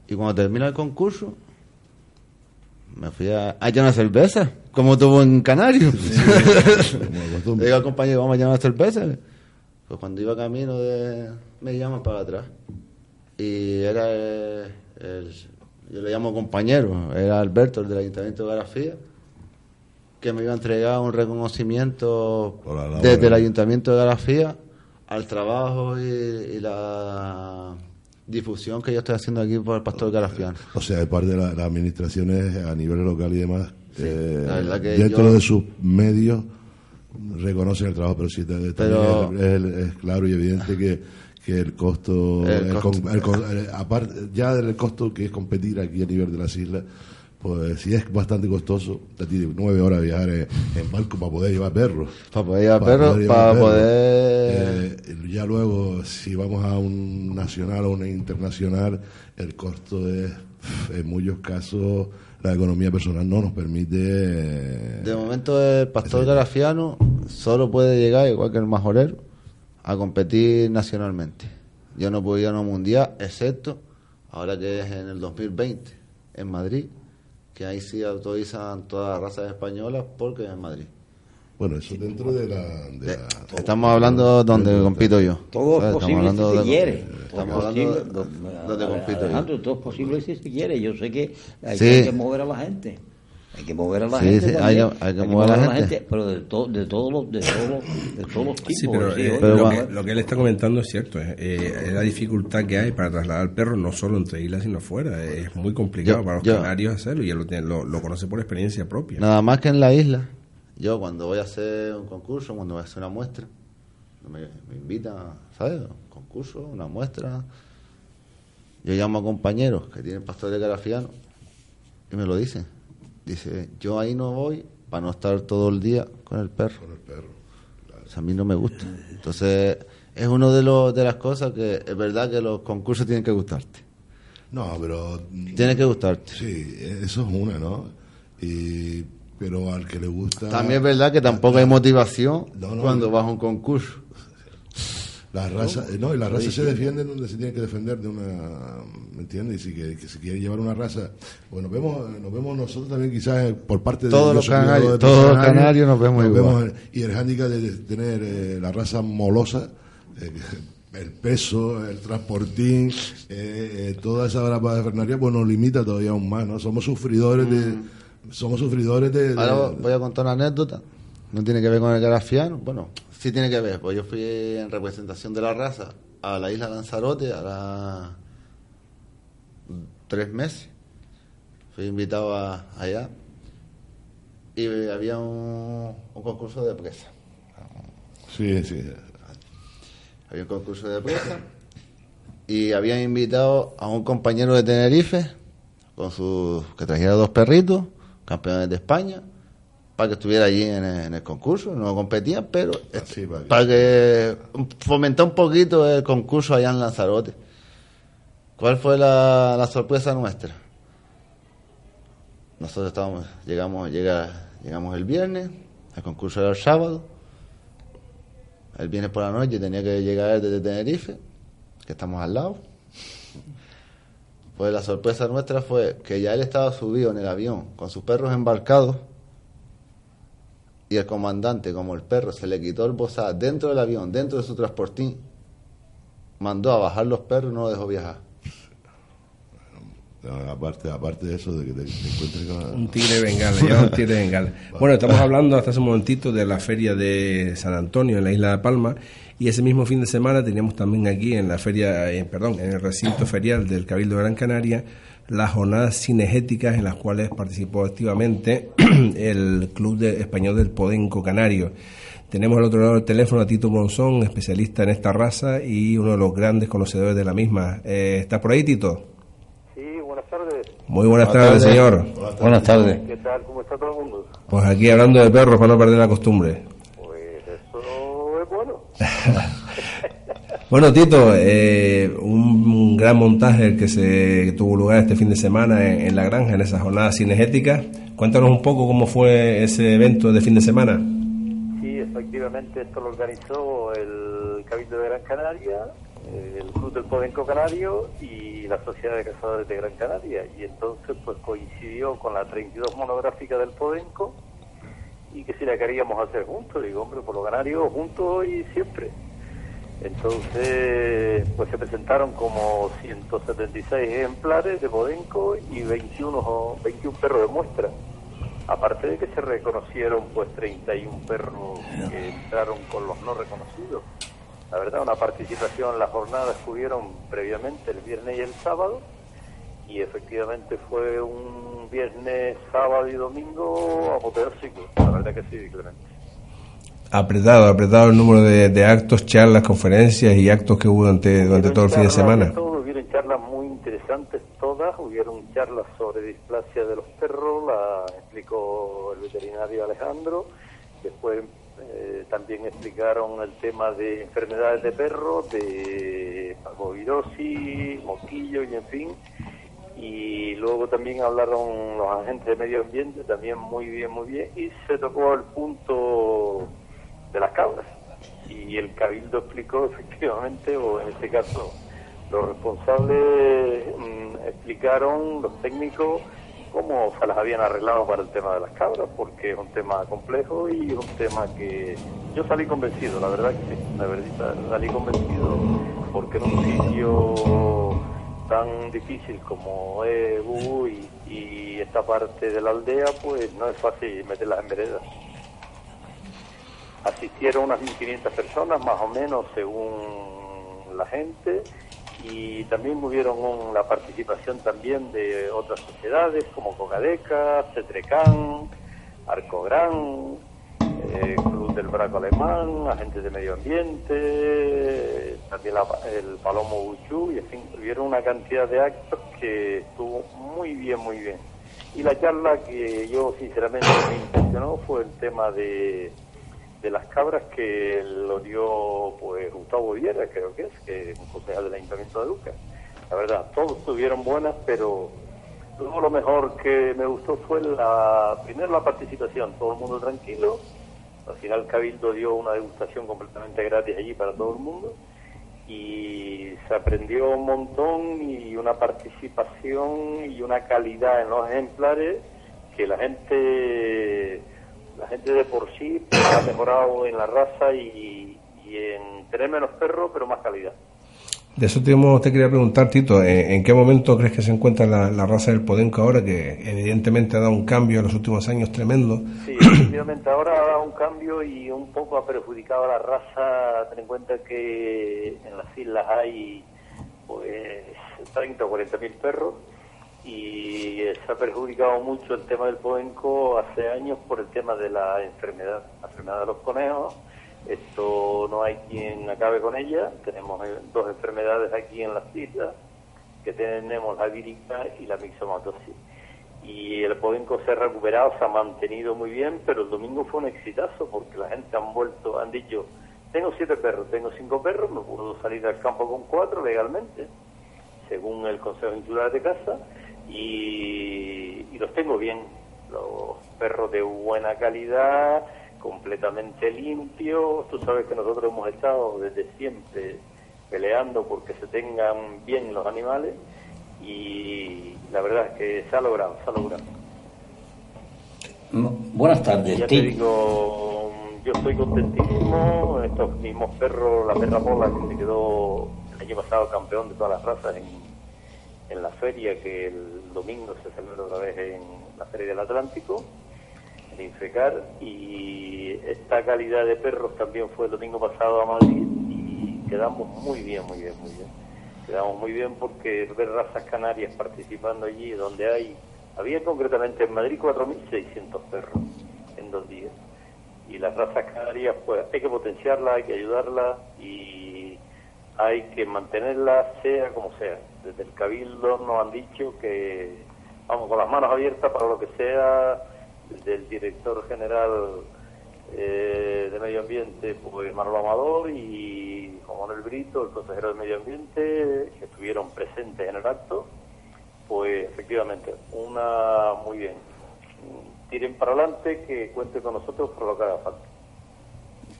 Y cuando termina el concurso, me fui a, a llenar cerveza, como tuvo en Canarios. como costumbre. Digo al compañero, vamos a llenar cerveza. Pues cuando iba camino de... me llaman para atrás. Y era el, el- yo le llamo compañero, era Alberto, el del Ayuntamiento de Garafía, que me iba a entregar un reconocimiento desde el Ayuntamiento de Garafía al trabajo y, y la difusión que yo estoy haciendo aquí por el pastor garafiano. O sea, de parte de la- las administraciones a nivel local y demás, eh, la verdad que dentro yo- de sus medios reconocen el trabajo, pero sí Pero- es, es- es claro y evidente que, que el costo, El costo. el aparte ya del costo que es competir aquí a nivel de las islas, pues sí es bastante costoso, te tiene nueve horas viajar en, en barco para poder llevar perros. Para poder llevar Para perros, poder llevar para perros. poder... Eh, ya luego, si vamos a un nacional o un internacional, el costo es, en muchos casos, la economía personal no nos permite. eh, De momento el pastor garafiano solo puede llegar, igual que el majorero, a competir nacionalmente. Yo no puedo ir a una mundial, excepto ahora que es en el 2020, en Madrid, que ahí sí autorizan todas las razas españolas porque es en Madrid. Bueno, eso dentro de la. de De- la- estamos hablando donde compito yo. Todo es ¿sabes? posible si se quiere. Estamos Todo hablando donde compito yo. Alejandro, todo es posible si se quiere. Yo sé que hay, Sí. que, hay que mover a la gente. Hay que mover a la Sí, gente. sí, hay que- hay que mover a la gente. Pero de, to- de todos los de todos los, de todos los tipos. Sí, pero, eh, pero lo, que, lo que él está comentando es cierto. Es, eh, es la dificultad que hay para trasladar al perro, no solo entre islas, sino fuera. Es muy complicado Yo- para los yo- canarios hacerlo y él lo, tiene- lo, lo conoce por experiencia propia. Nada más que en la isla, yo cuando voy a hacer un concurso, cuando voy a hacer una muestra, me, me invitan, ¿sabes? Un concurso, una muestra. Yo llamo a compañeros que tienen pastores garafianos y me lo dicen. Dice, yo ahí no voy para no estar todo el día con el perro. con el perro. O sea, a mí no me gusta. Entonces, es uno de, los, de las cosas que es verdad que los concursos tienen que gustarte. No, pero. Tienen que gustarte. Sí, eso es una, ¿no? Y, pero al que le gusta. También es verdad que tampoco hay motivación No, no. cuando vas a un concurso. La raza, eh, no, y la raza se defiende donde se tiene que defender de una, ¿me entiendes? Y si que, que se quiere llevar una raza, bueno, nos vemos, nos vemos nosotros también quizás eh, por parte de Todos los canarios- de todos los canarios, nos vemos igual. y el hándicap de, tener eh, la raza molosa, eh, el peso, el transportín, eh, eh, toda esa Fernaria, pues nos limita todavía aún más, ¿no? Somos sufridores de, somos sufridores de, de- Mm. Ahora voy a contar una anécdota. No tiene que ver con el garafiano. Bueno, sí tiene que ver. Pues yo fui en representación de la raza a la isla Lanzarote ahora tres meses. Fui invitado a- allá. Y había un, un concurso de presa. sí, sí, Había un concurso de presa. Y habían invitado a un compañero de Tenerife con sus que trajera dos perritos, campeones de España, para que estuviera allí en el, en el concurso. No competían, pero para que- para que fomentar un poquito el concurso allá en Lanzarote. ¿Cuál fue la, la sorpresa nuestra? Nosotros estábamos, llegamos, llega, llegamos el viernes, el concurso era el sábado. El viernes por la noche tenía que llegar desde Tenerife, que estamos al lado. Pues la sorpresa nuestra fue que ya él estaba subido en el avión con sus perros embarcados y el comandante, como el perro, se le quitó el bozal dentro del avión, dentro de su transportín, mandó a bajar los perros y no lo dejó viajar. Aparte, aparte de eso, de que te, te encuentres con... Un tigre bengala, un tigre bengala. Bueno, estamos hablando hasta hace un momentito de la feria de San Antonio en la isla de Palma y ese mismo fin de semana teníamos también aquí en la feria, eh, perdón, en el recinto ferial del Cabildo de Gran Canaria las jornadas cinegéticas en las cuales participó activamente el Club de Español del Podenco Canario. Tenemos al otro lado del teléfono a Tito Monzón, especialista en esta raza y uno de los grandes conocedores de la misma. Eh, ¿Está por ahí, Tito? Sí, buenas tardes. Muy buenas, Buenas tardes, tardes. señor. Buenas tardes. ¿Qué tal? ¿Cómo está todo el mundo? Pues aquí hablando de perros para no perder la costumbre. Pues eso es bueno. Bueno, Tito, eh, un, gran montaje que se tuvo lugar este fin de semana en, en la granja, en esa jornada cinegética. Cuéntanos un poco cómo fue ese evento de fin de semana. Sí, efectivamente esto lo organizó el Cabildo de Gran Canaria, el Club del Podenco Canario y la Sociedad de Cazadores de Gran Canaria. Y entonces pues coincidió con la 32 monográfica del Podenco y que si la queríamos hacer juntos, digo, hombre, por los canarios juntos y siempre. Entonces, pues se presentaron como 176 ejemplares de Podenco y 21, o 21 perros de muestra. Aparte de que se reconocieron pues 31 perros que entraron con los no reconocidos. La verdad, una participación en las jornadas que previamente el viernes y el sábado y efectivamente fue un viernes, sábado y domingo apoteósico, la verdad que sí, Clemente. Apretado, apretado el número de, de actos, charlas, conferencias y actos que hubo durante, durante todo el fin de semana. Todo, hubieron charlas muy interesantes todas, hubieron charlas sobre displasia de los perros, la explicó el veterinario Alejandro, después eh, también explicaron el tema de enfermedades de perros, de parvovirosis, moquillo y en fin. Y luego también hablaron los agentes de medio ambiente, también muy bien, muy bien. Y se tocó el punto de las cabras. Y el cabildo explicó efectivamente, o en este caso los responsables mm, explicaron, los técnicos, cómo se las habían arreglado para el tema de las cabras, porque es un tema complejo y es un tema que yo salí convencido, la verdad que sí, la verdad salí convencido, porque en un sitio tan difícil como es Bubú y, y esta parte de la aldea, pues no es fácil meterlas en veredas. Asistieron unas 1.500 personas, más o menos, según la gente, y también hubieron la participación también de otras sociedades como Cocadeca, Cetrecán, Arcogran, eh, Club del Braco Alemán, agentes de medio ambiente, también el Palomo Buchú, y en fin, hubieron una cantidad de actos que estuvo muy bien, muy bien. Y la charla que yo sinceramente me impresionó fue el tema de de las cabras que lo dio pues Gustavo Viera, creo que es, que es un concejal del Ayuntamiento de Lucas. La verdad, todos estuvieron buenas, pero luego lo mejor que me gustó fue la primero la participación, todo el mundo tranquilo. Al final Cabildo dio una degustación completamente gratis allí para todo el mundo y se aprendió un montón y una participación y una calidad en los ejemplares que la gente la gente de por sí ha mejorado en la raza y, en tener menos perros, pero más calidad. De eso te, quería preguntar, Tito, ¿en, qué momento crees que se encuentra la, raza del Podenco ahora, que evidentemente ha dado un cambio en los últimos años tremendo? Sí, efectivamente, ahora ha dado un cambio y un poco ha perjudicado a la raza. Ten en cuenta que en las islas hay pues 30 o 40 mil perros y se ha perjudicado mucho el tema del poenco hace años por el tema de la enfermedad, la enfermedad de los conejos. Esto no hay quien acabe con ella. Tenemos eh, dos enfermedades aquí en las islas, que tenemos la vírica y la mixomatosis. Y el podenco se ha recuperado, se ha mantenido muy bien, pero el domingo fue un exitazo porque la gente han vuelto, han dicho, tengo siete perros, tengo cinco perros, me puedo salir al campo con cuatro legalmente, según el Consejo Insular de Casa y, los tengo bien, los perros de buena calidad, completamente limpios. Tú sabes que nosotros hemos estado desde siempre peleando porque se tengan bien los animales y la verdad es que se ha logrado, se ha logrado. Buenas tardes. Ya te digo, yo estoy contentísimo. Estos mismos perros, la perra pola que se quedó el año pasado campeón de todas las razas en en la feria que el domingo se celebra otra vez en la Feria del Atlántico, en Infecar, y esta calidad de perros también fue el domingo pasado a Madrid y quedamos muy bien, muy bien, muy bien. Quedamos muy bien porque ver razas canarias participando allí, donde hay, había concretamente en Madrid 4.600 perros en dos días. Y las razas canarias, pues hay que potenciarlas, hay que ayudarlas y hay que mantenerlas sea como sea desde el Cabildo nos han dicho que vamos con las manos abiertas para lo que sea, desde el director general eh, de Medio Ambiente, pues Manuel Amador y Juan Manuel Brito, el consejero de Medio Ambiente, que estuvieron presentes en el acto, pues efectivamente, una muy bien. Tiren para adelante, que cuente con nosotros por lo que haga falta.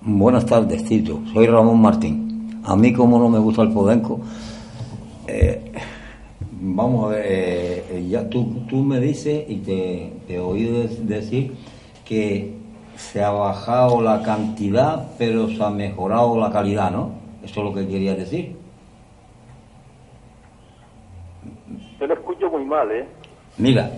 Buenas tardes, Tito. Soy Ramón Martín. A mí, como no me gusta el podenco, eh, vamos a ver, eh, eh, ya tú, tú me dices y te, he oído decir que se ha bajado la cantidad, pero se ha mejorado la calidad, ¿no? Eso es lo que quería decir. Te lo escucho muy mal, ¿eh? Mira,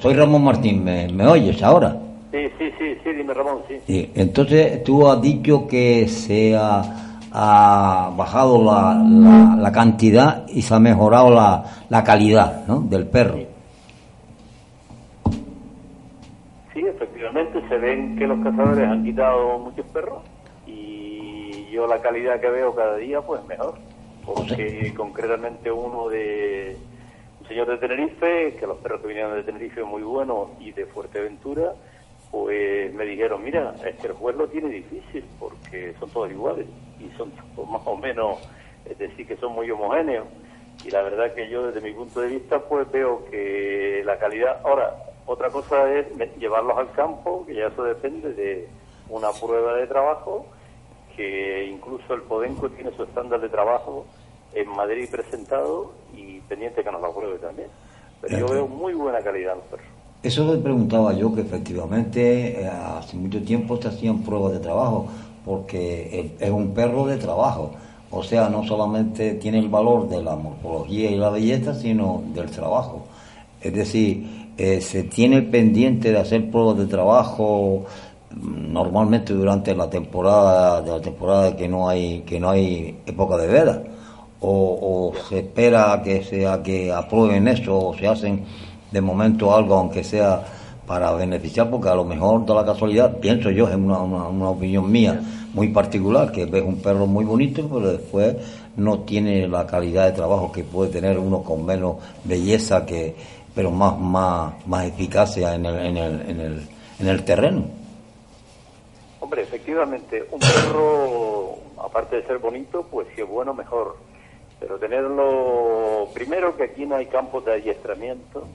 soy Ramón Martín, ¿me, oyes ahora? Sí, sí, sí, sí, dime Ramón, sí. sí. Entonces tú has dicho que se ha ha bajado la, la, la cantidad y se ha mejorado la, la calidad ¿no? del perro. Sí, efectivamente se ven que los cazadores han quitado muchos perros y yo la calidad que veo cada día pues mejor, porque concretamente uno de un señor de Tenerife, que los perros que vinieron de Tenerife muy buenos y de Fuerteventura, pues me dijeron, mira, es que el juez lo tiene difícil porque son todos iguales y son más o menos, es decir, que son muy homogéneos. Y la verdad que yo desde mi punto de vista pues veo que la calidad, ahora, otra cosa es llevarlos al campo, que ya eso depende de una prueba de trabajo, que incluso el Podenco tiene su estándar de trabajo en Madrid presentado y pendiente que nos lo pruebe también. Pero yo veo muy buena calidad los perros. Eso le preguntaba yo, que efectivamente eh, hace mucho tiempo se hacían pruebas de trabajo, porque es un perro de trabajo. O sea, no solamente tiene el valor de la morfología y la belleza, sino del trabajo. Es decir, eh, se tiene pendiente de hacer pruebas de trabajo mm, normalmente durante la temporada de la temporada que no hay que no hay época de veda o, o se espera que sea que aprueben eso o se hacen de momento algo aunque sea para beneficiar porque a lo mejor de la casualidad pienso yo es una, una, una opinión mía muy particular que ves un perro muy bonito pero después no tiene la calidad de trabajo que puede tener uno con menos belleza que pero más más más eficacia en el, en el, en el, en el terreno Hombre, efectivamente, un perro, aparte de ser bonito, pues si es bueno, mejor. Pero tenerlo, primero que aquí no hay campos de adiestramiento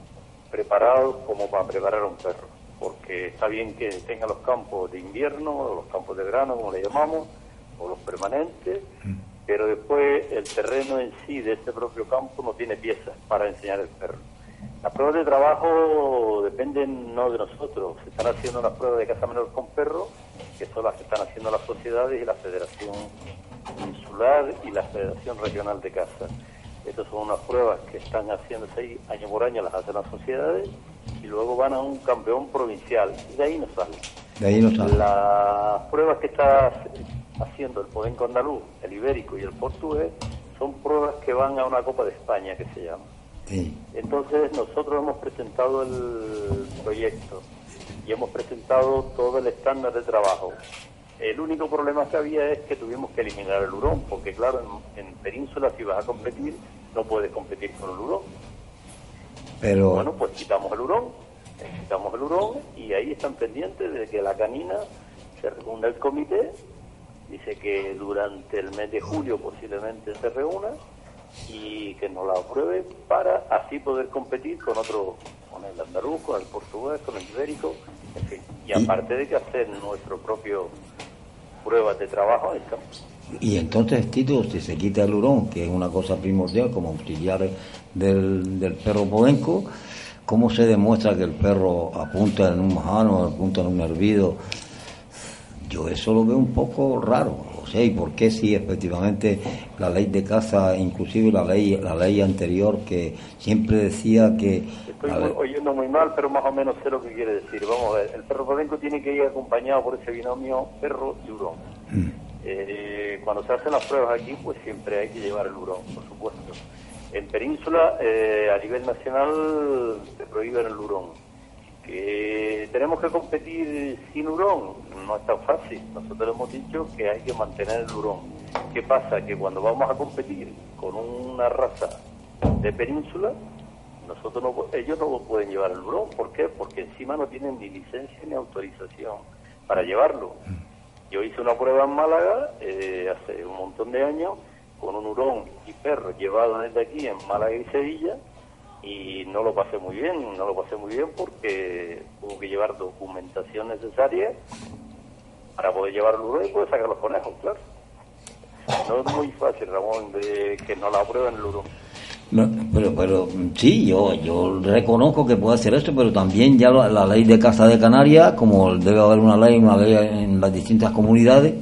preparados como para preparar a un perro. Porque está bien que tenga los campos de invierno, o los campos de verano, como le llamamos, o los permanentes, pero después el terreno en sí de ese propio campo no tiene piezas para enseñar el perro. Las pruebas de trabajo dependen no de nosotros, se están haciendo las pruebas de caza menor con perro, que son las que están haciendo las sociedades y la Federación Insular y la Federación Regional de Caza. Estas son unas pruebas que están haciéndose ahí año por año, las hacen las sociedades y luego van a un campeón provincial y de ahí no salen. de ahí no sale Las pruebas que está haciendo el Podenco Andaluz, el Ibérico y el Portugués son pruebas que van a una Copa de España que se llama. Sí. Entonces nosotros hemos presentado el proyecto y hemos presentado todo el estándar de trabajo. El único problema que había es que tuvimos que eliminar el hurón, porque claro, en, en Península si vas a competir, no puedes competir con el hurón. pero Bueno, pues quitamos el hurón, quitamos el hurón y ahí están pendientes de que la canina se reúna el comité, dice que durante el mes de julio posiblemente se reúna y que nos la apruebe para así poder competir con otro, con el andaluz, con el portugués, con el ibérico, en fin. Y aparte de que hacer nuestro propio pruebas de trabajo en el campo. Y entonces, Tito, si se quita el hurón, que es una cosa primordial como auxiliar del, del perro podenco, ¿cómo se demuestra que el perro apunta en un majano, apunta en un hervido? Yo eso lo veo un poco raro. O sea, ¿y por qué si efectivamente la ley de caza, inclusive la ley, la ley anterior que siempre decía que... Estoy muy- oyendo muy mal, pero más o menos sé lo que quiere decir. Vamos a ver, el perro podenco tiene que ir acompañado por ese binomio perro y hurón. Eh, cuando se hacen las pruebas aquí, pues siempre hay que llevar el hurón, por supuesto. En Península, eh, a nivel nacional, se prohíbe el hurón. Que tenemos que competir sin hurón, no es tan fácil. Nosotros hemos dicho que hay que mantener el hurón. ¿Qué pasa? Que cuando vamos a competir con una raza de Península, nosotros no, ellos no pueden llevar el hurón. ¿Por qué? Porque encima no tienen ni licencia ni autorización para llevarlo. Yo hice una prueba en Málaga eh, hace un montón de años con un hurón y perro llevado desde aquí en Málaga y Sevilla y no lo pasé muy bien, no lo pasé muy bien porque hubo que llevar documentación necesaria para poder llevar el hurón y poder sacar los conejos, claro. No es muy fácil, Ramón, de que no la aprueben el hurón. No, pero, pero sí, yo, yo reconozco que puede hacer esto, pero también ya la, la ley de Casa de Canarias, como debe haber una ley, una ley en las distintas comunidades,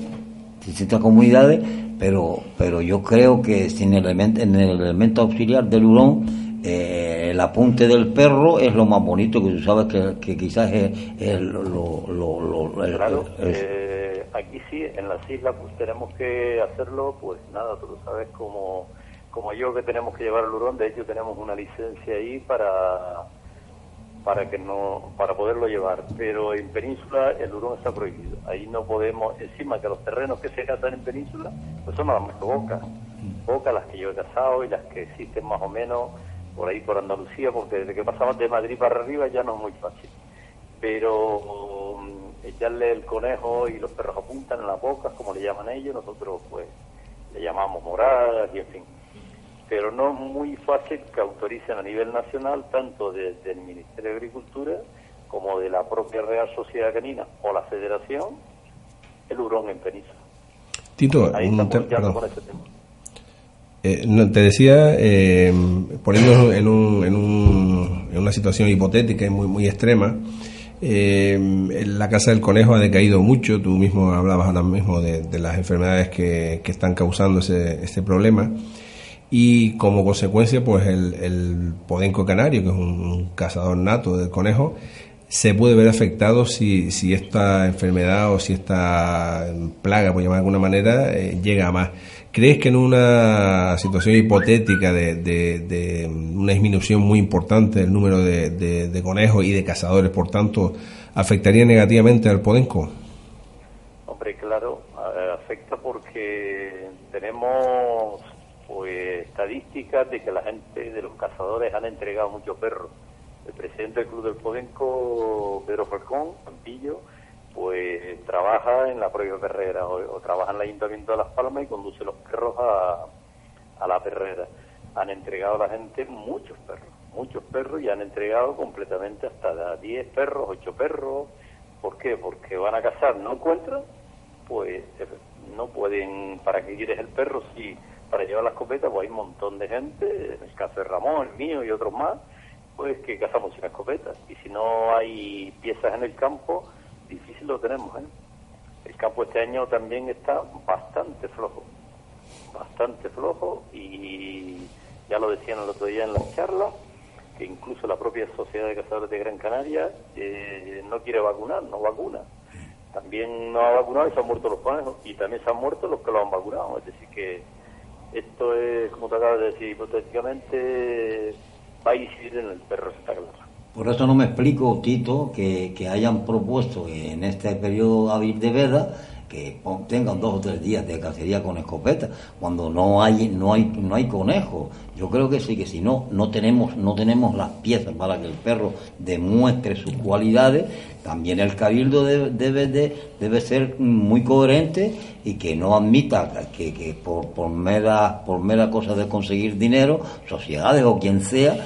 distintas comunidades, pero, pero yo creo que sin el elemento, en el elemento auxiliar del hurón, eh, el apunte del perro es lo más bonito, que tú sabes que, que quizás es, es lo, lo, Claro, eh, aquí sí, en las islas pues tenemos que hacerlo, pues nada, tú lo sabes como, como yo que tenemos que llevar el hurón, de hecho tenemos una licencia ahí para para que no para poderlo llevar, pero en península el hurón está prohibido. Ahí no podemos, encima que los terrenos que se cazan en península, pues son las más bocas, bocas las que yo he cazado y las que existen más o menos por ahí por Andalucía, porque desde que pasamos de Madrid para arriba ya no es muy fácil. Pero mm, echarle el conejo y los perros apuntan en las bocas, como le llaman ellos, nosotros pues le llamamos moradas y en fin. Pero no es muy fácil que autoricen a nivel nacional, tanto desde el Ministerio de Agricultura como de la propia Real Sociedad Canina o la Federación, el hurón en península. Tito, Ahí un estamos te- perdón. con ese tema. Eh, no, te decía, eh, poniéndonos en, un, en, un- en una situación hipotética y muy, muy extrema, eh, la casa del conejo ha decaído mucho, tú mismo hablabas ahora mismo de, de las enfermedades que, que están causando ese, ese problema y como consecuencia pues el, el podenco canario, que es un, cazador nato del conejo, se puede ver afectado si, si esta enfermedad o si esta plaga, por llamar de alguna manera, eh, llega a más. ¿Crees que en una situación hipotética de, de- de una disminución muy importante del número de, de- conejos y de cazadores, por tanto, afectaría negativamente al podenco? Hombre, claro, a- afecta porque tenemos pues estadísticas de que la gente de los cazadores han entregado muchos perros. El presidente del Club del Podenco, Pedro Falcón, Campillo, pues trabaja en la propia perrera o, o trabaja en el Ayuntamiento de Las Palmas y conduce los perros a, a la perrera. Han entregado a la gente muchos perros, muchos perros y han entregado completamente hasta 10 perros, 8 perros. ¿Por qué? Porque van a cazar, no encuentran, pues no pueden, ¿para qué quieres el perro? Si para llevar la escopeta, pues hay un montón de gente, en el caso de Ramón, el mío y otros más, pues que cazamos sin escopeta. Y si no hay piezas en el campo, difícil lo tenemos, ¿eh? El campo este año también está bastante flojo, bastante flojo y ya lo decían el otro día en las charlas, que incluso la propia Sociedad de Cazadores de Gran Canaria eh, no quiere vacunar, no vacuna. También no ha vacunado y se han muerto los conejos y también se han muerto los que lo han vacunado. Es decir, que esto es, como te acabas de decir, hipotéticamente va a incidir en el perro, está claro. Por eso no me explico, Tito, que, que hayan propuesto en este periodo de veda que tengan dos o tres días de cacería con escopeta, cuando no hay no hay no hay conejo. Yo creo que sí, que si no no tenemos no tenemos las piezas para que el perro demuestre sus cualidades, también el cabildo debe debe, de- debe ser muy coherente y que no admita que, que por por mera por mera cosa de conseguir dinero, sociedades o quien sea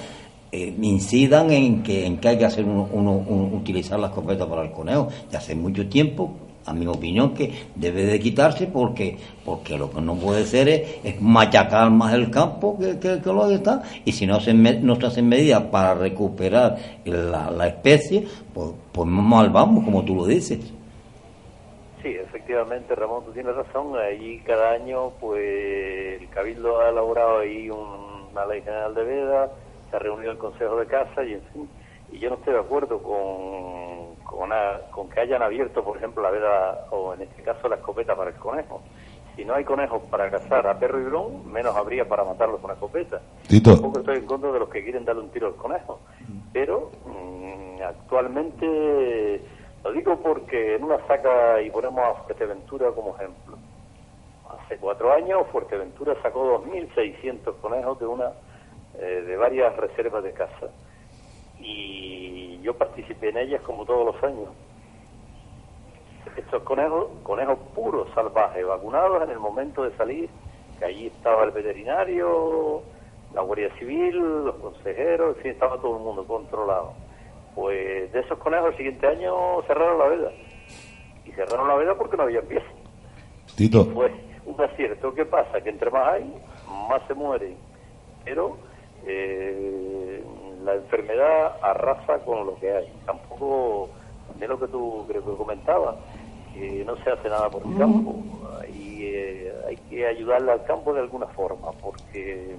eh, incidan en que, en que hay que hacer uno, uno- utilizar la escopeta para el conejo. Y hace mucho tiempo, a mi opinión, que debe de quitarse porque porque lo que no puede ser es, machacar más el campo que, lo que está. Y si no se, no se hacen medidas para recuperar la, la especie, pues, pues mal vamos, como tú lo dices. Sí, efectivamente, Ramón, tú tienes razón. Ahí cada año, pues, el Cabildo ha elaborado ahí un- una ley general de veda, se ha reunido el Consejo de Casa y, en fin, y yo no estoy de acuerdo con, con, una- con que hayan abierto, por ejemplo, la veda, o en este caso la escopeta para el conejo. Si no hay conejos para cazar a perro y bron, menos habría para matarlos con escopeta. Tito. Tampoco estoy en contra de los que quieren darle un tiro al conejo. Pero mm, actualmente, lo digo porque en una saca, y ponemos a Fuerteventura como ejemplo, hace cuatro años Fuerteventura sacó 2.600 conejos de una eh, de varias reservas de caza. Y yo participé en ellas como todos los años. Estos conejos, conejos puros, salvajes, vacunados en el momento de salir, que allí estaba el veterinario, la Guardia Civil, los consejeros, en fin, estaba todo el mundo controlado. Pues de esos conejos el siguiente año cerraron la veda. Y cerraron la veda porque no había piezas. Tito, Pues un acierto. ¿Qué pasa? Que entre más hay, más se mueren. Pero eh, la enfermedad arrasa con lo que hay. Tampoco, también lo que tú creo que comentabas, que no se hace nada por el campo. Y eh, hay que ayudarle al campo de alguna forma, porque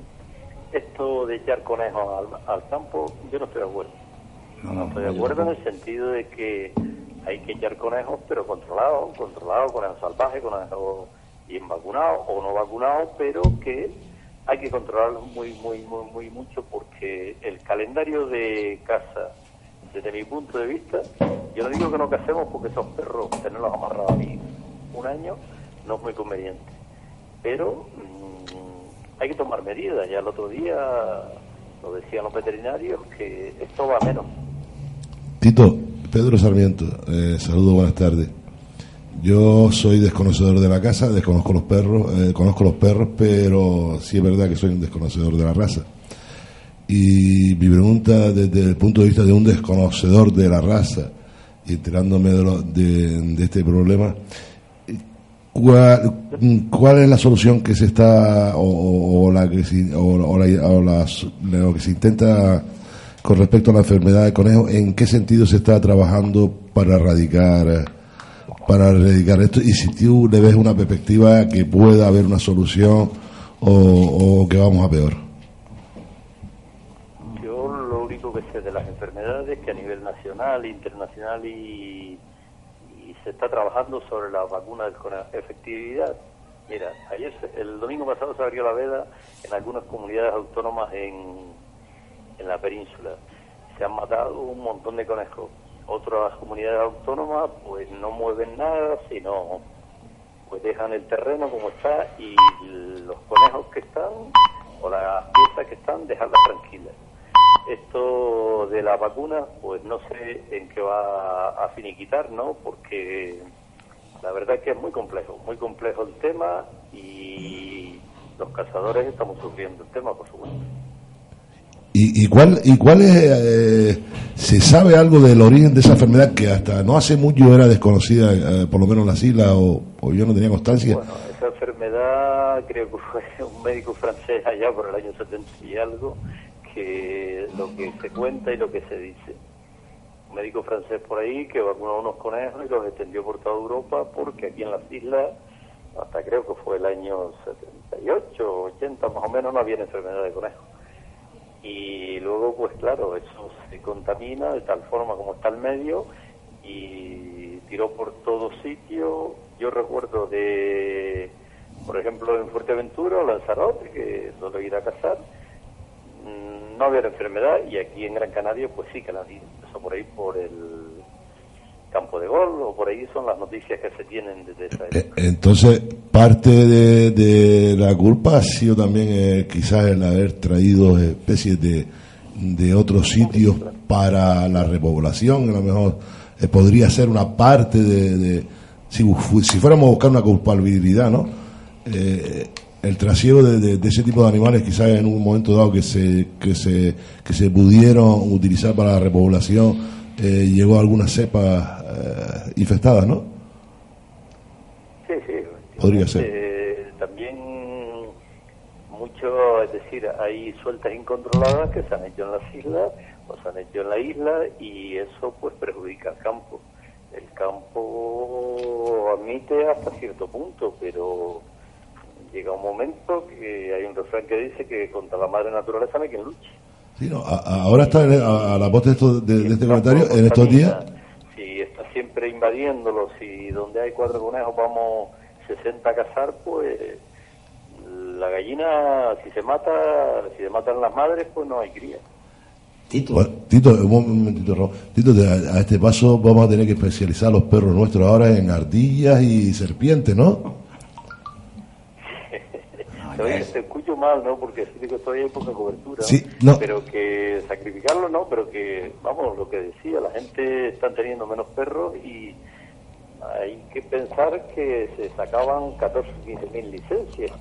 esto de echar conejos al, al campo, yo no estoy de acuerdo. No, No estoy de acuerdo en el sentido de que hay que echar conejos, pero controlados, controlados, conejos salvajes, conejos bien vacunados o no vacunados, pero que hay que controlarlos muy, muy, muy, muy mucho porque el calendario de caza, desde mi punto de vista, yo no digo que no casemos porque esos perros, tenerlos amarrados a mí un año, no es muy conveniente. Pero mm, hay que tomar medidas. Ya el otro día lo decían los veterinarios que esto va menos. Tito, Pedro Sarmiento, eh, saludo, buenas tardes. Yo soy desconocedor de la casa, desconozco los perros, eh, conozco los perros, pero sí es verdad que soy un desconocedor de la raza. Y mi pregunta desde el punto de vista de un desconocedor de la raza, y enterándome de, de, este problema, ¿cuál, ¿cuál, es la solución que se está, o, la que se, o, lo que se intenta con respecto a la enfermedad de conejo? ¿En qué sentido se está trabajando para erradicar? Para erradicar esto y si tú le ves una perspectiva que pueda haber una solución o, que vamos a peor. Yo lo único que sé de las enfermedades que a nivel nacional, internacional y, se está trabajando sobre las vacunas con efectividad. Mira, ayer, el domingo pasado se abrió la veda en algunas comunidades autónomas en, en la península. Se han matado un montón de conejos otras comunidades autónomas pues no mueven nada, sino pues dejan el terreno como está y los conejos que están o las piezas que están dejarlas tranquilas. Esto de la vacuna pues no sé en qué va a finiquitar, ¿no? Porque la verdad es que es muy complejo, muy complejo el tema y los cazadores estamos sufriendo el tema, por supuesto. ¿Y, y cuál, y cuál es, eh, se sabe algo del origen de esa enfermedad que hasta no hace mucho era desconocida, eh, por lo menos en las islas, o, yo no tenía constancia? Bueno, esa enfermedad creo que fue un médico francés allá por el año 70 y algo, que lo que se cuenta y lo que se dice. Un médico francés por ahí que vacunó unos conejos y los extendió por toda Europa porque aquí en las islas, hasta creo que fue el año 78, 80 más o menos, no había enfermedad de conejos y luego pues claro eso se contamina de tal forma como está el medio y tiró por todo sitio. Yo recuerdo de por ejemplo en Fuerteventura o Lanzarote que solo ir a cazar mm, no había enfermedad y aquí en Gran Canaria pues sí que la eso por ahí por el campo de gol o por ahí son las noticias que se tienen desde esa eh, época. Entonces, parte de, la culpa ha sido también eh, quizás el haber traído especies de, de otros sitios para la repoblación, a lo mejor eh, podría ser una parte de, si, si, fuéramos a buscar una culpabilidad, ¿no? el trasiego de, de, ese tipo de animales quizás en un momento dado que se que se que se pudieron utilizar para la repoblación llegó a alguna cepa eh, infestadas, ¿no? Sí, sí. Podría ser. Eh, también mucho, es decir, hay sueltas incontroladas que se han hecho en las islas o se han hecho en la isla y eso pues perjudica al campo. El campo admite hasta cierto punto, pero llega un momento que hay un refrán que dice que contra la madre naturaleza no hay quien luche. Sí, no, ahora está a, la voz de, de, este comentario, en estos días siempre invadiéndolos y donde hay cuatro conejos vamos 60 a cazar, pues la gallina, si se mata, si se matan las madres, pues no hay cría. Tito. Tito, un momentito, Tito, a, este paso vamos a tener que especializar los perros nuestros ahora en ardillas y serpientes, ¿no? mal, ¿no? Porque sí que estoy en poca cobertura. Sí, no. Pero que sacrificarlo, ¿no? Pero que, vamos, lo que decía, la gente está teniendo menos perros y hay que pensar que se sacaban 14 o 15 mil licencias.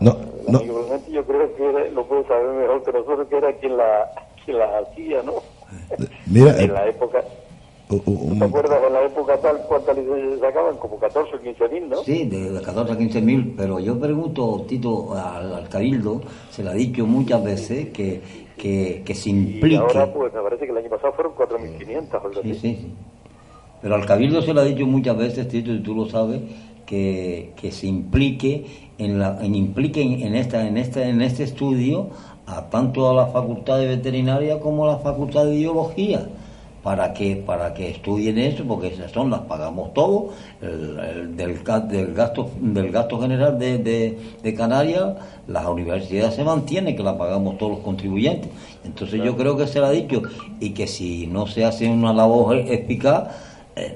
No, no. Yo creo que lo puede saber mejor que nosotros, que era quien la, quien la hacía, ¿no? Mira, en la época ¿Te acuerdas en la época tal cuántas licencias sacaban? Como 14 o 15 mil, ¿no? Sí, de 14 a 15 mil, pero yo pregunto, Tito, al, Cabildo, se le ha dicho muchas veces que, que, que se implique... Y ahora, pues me parece que el año pasado fueron 4.500 o sí, Sí, sí. Pero al Cabildo se le ha dicho muchas veces, Tito, y tú lo sabes, que, que se implique en la en implique en, esta en este en este estudio a tanto a la facultad de veterinaria como a la facultad de biología para que para que estudien eso porque esas son las pagamos todos del, del gasto del gasto general de, de, Canarias las universidades se mantienen que la pagamos todos los contribuyentes. Entonces yo creo que se lo ha dicho y que si no se hace una labor eficaz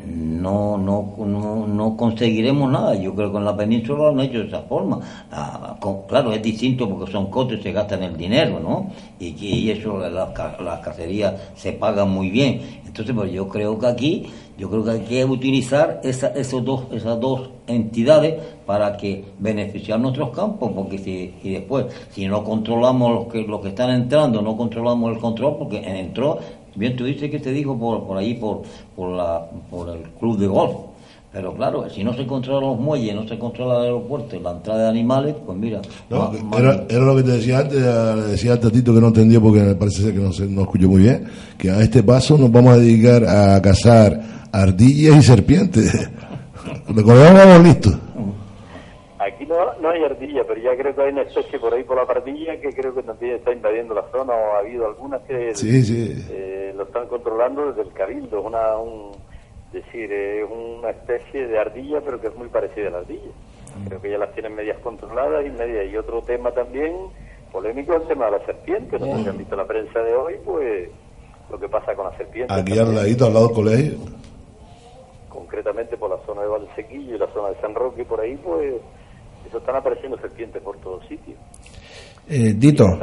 no, no, no, no, conseguiremos nada. Yo creo que en la península lo han hecho de esa forma. Ah, claro, es distinto porque son costes, se gastan el dinero, ¿no? Y, y eso, las, las cacerías se pagan muy bien. Entonces, pues yo creo que aquí, yo creo que hay que utilizar esa, esos dos, esas dos entidades para que beneficiar nuestros campos, porque si y después, si no controlamos los que, los que están entrando, no controlamos el control, porque entró Bien, tú dices que te dijo por, por ahí, por, por, la, por el club de golf. Pero claro, si no se controlan los muelles, no se controla el aeropuerto y la entrada de animales, pues mira. era, era, lo que te decía antes, le decía a Tatito que no entendía porque me parece ser que no, se, no escuchó muy bien, que a este paso nos vamos a dedicar a cazar ardillas y serpientes. Recordamos listo. Aquí no, hay ardilla, pero ya creo que hay una especie por ahí por la pardilla que creo que también está invadiendo la zona o ha habido algunas que eh, lo están controlando desde el cabildo. Una, un, decir, es una especie de ardilla, pero que es muy parecida a la ardilla. Creo que ya las tienen medias controladas y medias. Y otro tema también polémico es el tema de la serpiente. No sé si han visto la prensa de hoy, pues lo que pasa con la serpiente. Aquí al ladito, al lado del colegio. Concretamente por la zona de Valsequillo y la zona de San Roque, por ahí, pues están apareciendo serpientes por todos sitios. Eh, Dito,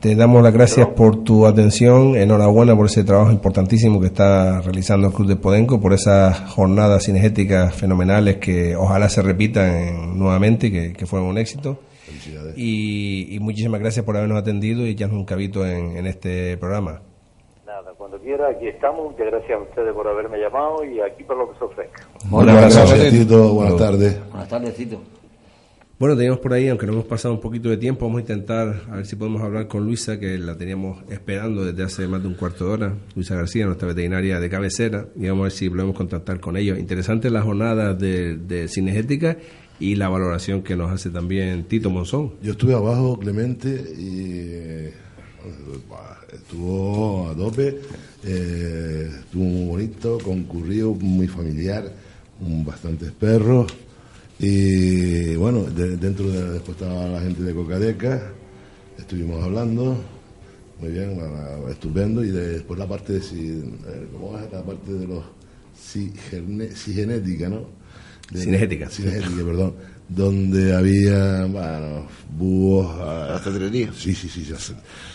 te damos las gracias por tu atención, enhorabuena por ese trabajo importantísimo que está realizando el Club de Podenco, por esas jornadas cinegéticas fenomenales que ojalá se repitan nuevamente, que, que fueron un éxito. Y, muchísimas gracias por habernos atendido y echarnos un cabito en, este programa. Nada, cuando quiera, aquí estamos. Muchas gracias a ustedes por haberme llamado y aquí por lo que se ofrezca. Buenas, gracias, Tito. Buenas tardes. Buenas tardes, Tito. Bueno, teníamos por ahí, aunque no hemos pasado un poquito de tiempo, vamos a intentar a ver si podemos hablar con Luisa, que la teníamos esperando desde hace más de un cuarto de hora. Luisa García, nuestra veterinaria de cabecera, y vamos a ver si podemos contactar con ellos. Interesante la jornada de, de cinegética y la valoración que nos hace también Tito Monzón. Yo estuve abajo, Clemente, y eh, estuvo a tope, eh, estuvo muy bonito, concurrido, muy familiar, bastantes perros y bueno, dentro de, después estaba la gente de Cocadeca, estuvimos hablando, muy bien, estupendo, y después la parte de, eh, ¿cómo es? La parte de los genética, ¿no? De. Cinegetica, perdón. Donde había, bueno, búhos. Ah, sí, sí, sí.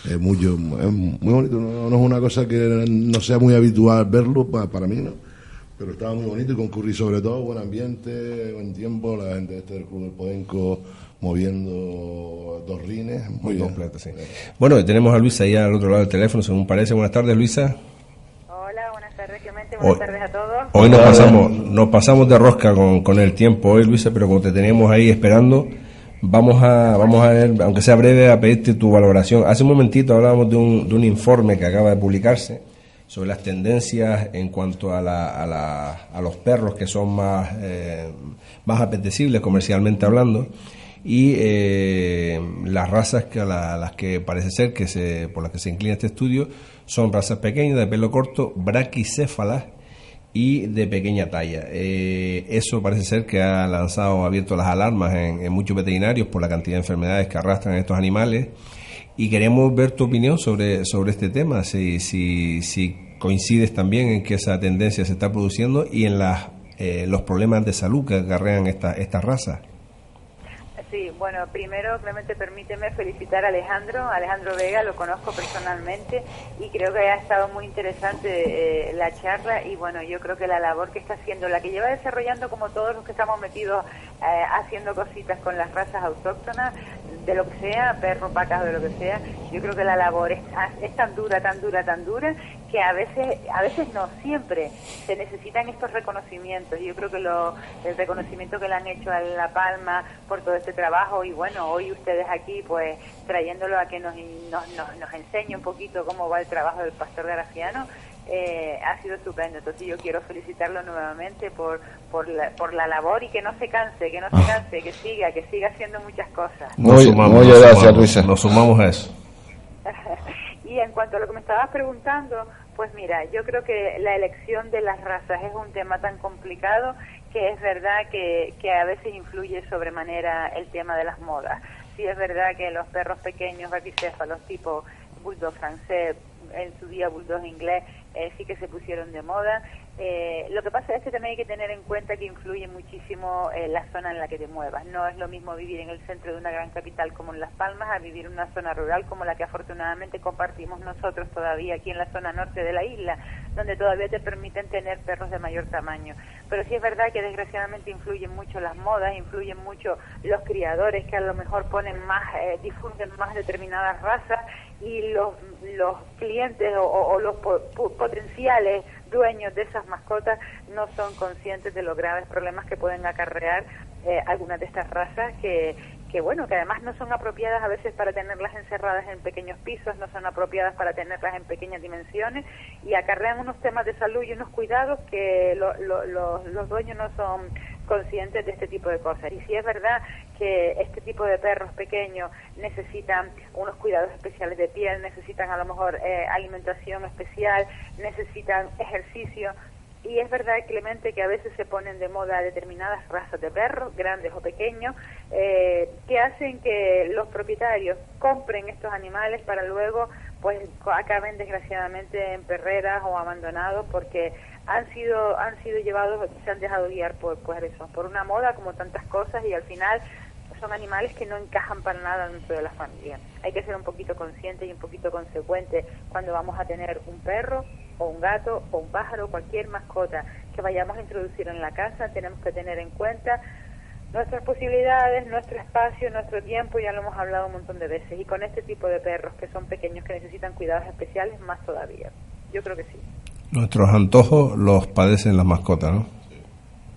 Es muy, es muy bonito. No, es una cosa que no sea muy habitual verlo para, para mí, ¿no? Pero estaba muy bonito y concurrí sobre todo, buen ambiente, buen tiempo, la gente este del Club del Podenco moviendo dos rines. Muy, completo, sí. Bueno, tenemos a Luisa ahí al otro lado del teléfono, según parece. Buenas tardes, Luisa. Hola, buenas tardes, Clemente. Buenas tardes a todos. Hoy nos pasamos, nos pasamos de rosca con, con el tiempo hoy, Luisa, pero como te teníamos ahí esperando, vamos a, vamos a ver, aunque sea breve, a pedirte tu valoración. Hace un momentito hablábamos de un, de un informe que acaba de publicarse sobre las tendencias en cuanto a, la, a, la, a los perros que son más, eh, más apetecibles comercialmente hablando y eh, las razas que a las que parece ser que se, por las que se inclina este estudio son razas pequeñas de pelo corto, braquicéfalas y de pequeña talla. Eh, eso parece ser que ha lanzado, abierto las alarmas en, en, muchos veterinarios por la cantidad de enfermedades que arrastran estos animales y queremos ver tu opinión sobre, sobre este tema, si, si, si coincides también en que esa tendencia se está produciendo y en las, eh, los problemas de salud que acarrean esta, esta raza. Sí, bueno, primero, Clemente, permíteme felicitar a Alejandro, Alejandro Vega, lo conozco personalmente y creo que ha estado muy interesante eh, la charla y bueno, yo creo que la labor que está haciendo, la que lleva desarrollando como todos los que estamos metidos eh, haciendo cositas con las razas autóctonas, de lo que sea, perros, vacas, de lo que sea, yo creo que la labor es, es tan dura, tan dura, tan dura, que a veces, a veces no, siempre se necesitan estos reconocimientos. Yo creo que lo, el reconocimiento que le han hecho a La Palma por todo este trabajo y bueno, hoy ustedes aquí pues trayéndolo a que nos, nos, nos, enseñe un poquito cómo va el trabajo del pastor Graciano, eh, ha sido estupendo. Entonces yo quiero felicitarlo nuevamente por, por, la, por la labor y que no se canse, que no se ah. canse, que siga, que siga haciendo muchas cosas. Muy, muy gracias, Luisa. Nos sumamos a eso. y en cuanto a lo que me estabas preguntando Pues mira, yo creo que la elección de las razas es un tema tan complicado que es verdad que, que a veces influye sobremanera el tema de las modas. Sí es verdad que los perros pequeños los tipo bulldog francés, en su día bulldog inglés, eh, sí que se pusieron de moda eh, lo que pasa es que también hay que tener en cuenta que influye muchísimo eh, la zona en la que te muevas. No es lo mismo vivir en el centro de una gran capital como en Las Palmas a vivir en una zona rural como la que afortunadamente compartimos nosotros todavía aquí en la zona norte de la isla, donde todavía te permiten tener perros de mayor tamaño. Pero sí es verdad que desgraciadamente influyen mucho las modas, influyen mucho los criadores que a lo mejor ponen más, eh, difunden más determinadas razas y los, los clientes o, los potenciales dueños de esas mascotas no son conscientes de los graves problemas que pueden acarrear eh, algunas de estas razas que, que bueno, que además no son apropiadas a veces para tenerlas encerradas en pequeños pisos, no son apropiadas para tenerlas en pequeñas dimensiones y acarrean unos temas de salud y unos cuidados que los dueños no son conscientes de este tipo de cosas. Y si es verdad que este tipo de perros pequeños necesitan unos cuidados especiales de piel, necesitan a lo mejor eh, alimentación especial, necesitan ejercicio. Y es verdad, Clemente, que a veces se ponen de moda determinadas razas de perros, grandes o pequeños, eh, que hacen que los propietarios compren estos animales para luego, pues, acaben desgraciadamente en perreras o abandonados porque han sido han sido llevados se han dejado guiar por pues eso por una moda como tantas cosas y al final son animales que no encajan para nada dentro de la familia. Hay que ser un poquito consciente y un poquito consecuente cuando vamos a tener un perro o un gato o un pájaro, cualquier mascota que vayamos a introducir en la casa, tenemos que tener en cuenta nuestras posibilidades, nuestro espacio, nuestro tiempo, ya lo hemos hablado un montón de veces. Y con este tipo de perros que son pequeños, que necesitan cuidados especiales, más todavía. Yo creo que sí. Nuestros antojos los padecen las mascotas, ¿no?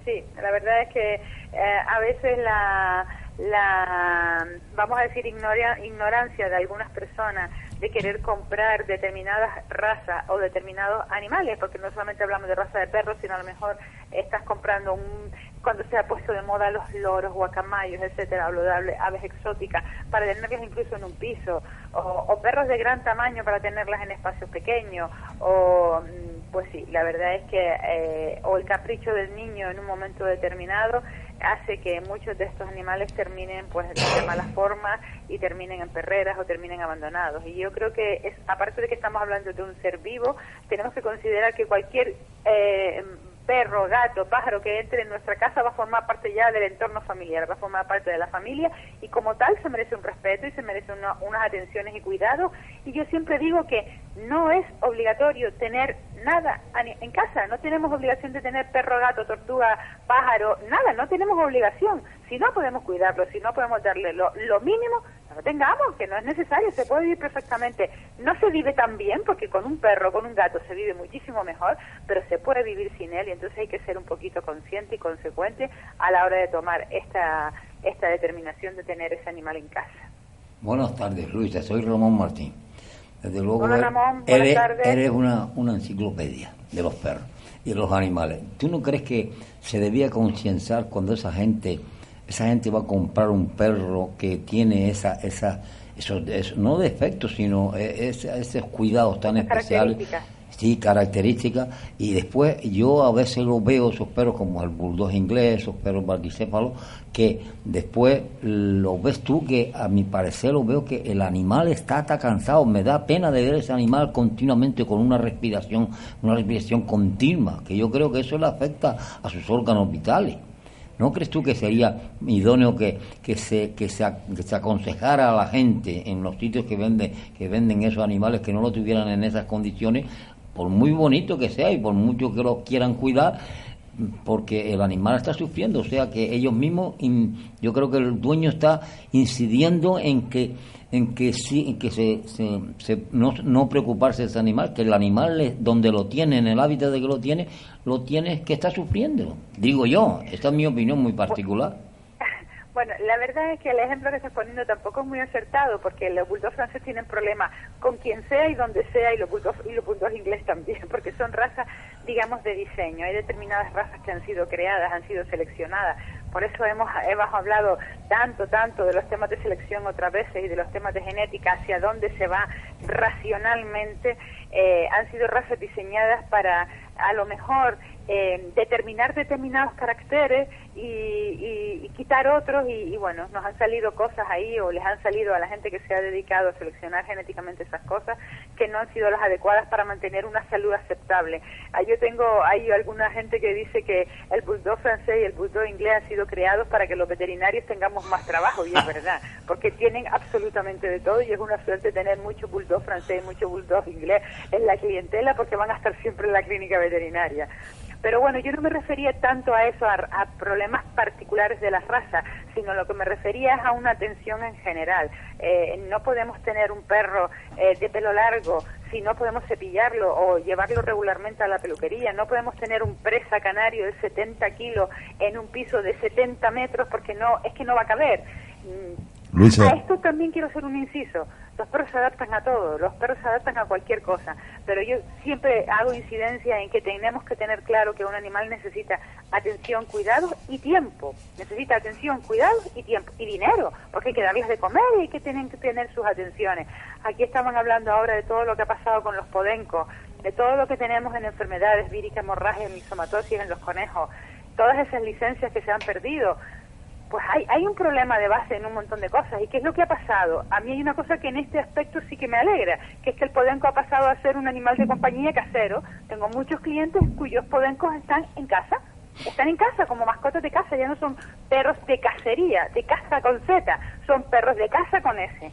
Sí, la verdad es que eh, a veces la, la, vamos a decir, ignorancia de algunas personas de querer comprar determinadas razas o determinados animales, porque no solamente hablamos de raza de perros, sino a lo mejor estás comprando un, cuando se ha puesto de moda los loros, guacamayos, etcétera, hablo de aves exóticas, para tenerlas incluso en un piso, o, perros de gran tamaño para tenerlas en espacios pequeños, o mm, pues sí, la verdad es que, eh, o el capricho del niño en un momento determinado hace que muchos de estos animales terminen pues de mala forma y terminen en perreras o terminen abandonados. Y yo creo que, es, aparte de que estamos hablando de un ser vivo, tenemos que considerar que cualquier eh, perro, gato, pájaro que entre en nuestra casa va a formar parte ya del entorno familiar, va a formar parte de la familia y como tal se merece un respeto y se merece unas atenciones y cuidados. Y yo siempre digo que no es obligatorio tener nada en casa, no tenemos obligación de tener perro, gato, tortuga, pájaro, nada, no tenemos obligación. Si no podemos cuidarlo, si no podemos darle lo, lo mínimo, no tengamos, que no es necesario, se puede vivir perfectamente. No se vive tan bien, porque con un perro, con un gato se vive muchísimo mejor, pero se puede vivir sin él y entonces hay que ser un poquito consciente y consecuente a la hora de tomar esta, esta determinación de tener ese animal en casa. Buenas tardes, Luisa, soy Ramón Martín. Desde luego, Hola, Ramón, eres, eres una, una enciclopedia de los perros y de los animales. ¿Tú no crees que se debía concienciar cuando esa gente esa gente va a comprar un perro que tiene esa, esa, esos, no defectos, sino e, esos cuidados tan especiales. Sí, características. Y después yo a veces lo veo, esos perros como el bulldog inglés, esos perros barquicéfalos, que después lo ves tú que a mi parecer lo veo que el animal está, está cansado. Me da pena de ver ese animal continuamente con una respiración, una respiración continua, que yo creo que eso le afecta a sus órganos vitales. ¿No crees tú que sería idóneo que, que, se, que, se, se aconsejara a la gente en los sitios que, vende, que venden esos animales que no lo tuvieran en esas condiciones, por muy bonito que sea y por mucho que lo quieran cuidar, porque el animal está sufriendo, o sea que ellos mismos, yo creo que el dueño está incidiendo en que en que sí, en que se, se, no, no, preocuparse de ese animal, que el animal donde lo tiene, en el hábitat de que lo tiene, lo tiene que está sufriendo. Digo yo, esta es mi opinión muy particular. Bueno, la verdad es que el ejemplo que estás poniendo tampoco es muy acertado, porque los bulldogs franceses tienen problemas con quien sea y donde sea, y los bulldogs, y los bulldogs ingleses también, porque son razas, digamos, de diseño. Hay determinadas razas que han sido creadas, han sido seleccionadas Por eso hemos, hablado tanto, tanto de los temas de selección otras veces y de los temas de genética, hacia dónde se va racionalmente. Eh, han sido razas diseñadas para a lo mejor eh, determinar determinados caracteres y, quitar otros y, bueno, nos han salido cosas ahí o les han salido a la gente que se ha dedicado a seleccionar genéticamente esas cosas que no han sido las adecuadas para mantener una salud aceptable. Ah, yo tengo, hay alguna gente que dice que el bulldog francés y el bulldog inglés han sido creados para que los veterinarios tengamos más trabajo y es verdad, porque tienen absolutamente de todo y es una suerte tener mucho bulldog francés y mucho bulldog inglés en la clientela porque van a estar siempre en la clínica veterinaria. Pero bueno, yo no me refería tanto a eso, a, problemas particulares de la raza, sino lo que me refería es a una atención en general. Eh, no podemos tener un perro eh, de pelo largo si no podemos cepillarlo o llevarlo regularmente a la peluquería. No podemos tener un presa canario de 70 kilos en un piso de 70 metros porque no es que no va a caber. Mm, a esto también quiero hacer un inciso. Los perros se adaptan a todo, los perros se adaptan a cualquier cosa, pero yo siempre hago incidencia en que tenemos que tener claro que un animal necesita atención, cuidado y tiempo. Necesita atención, cuidado y tiempo y dinero, porque hay que darles de comer y hay que tienen que tener sus atenciones. Aquí estamos hablando ahora de todo lo que ha pasado con los podencos, de todo lo que tenemos en enfermedades víricas, hemorragia, misomatosis en los conejos, todas esas licencias que se han perdido pues hay, hay un problema de base en un montón de cosas. ¿Y qué es lo que ha pasado? A mí hay una cosa que en este aspecto sí que me alegra, que es que el podenco ha pasado a ser un animal de compañía casero. Tengo muchos clientes cuyos podencos están en casa, están en casa como mascotas de casa, ya no son perros de cacería, de casa con Z, son perros de casa con S.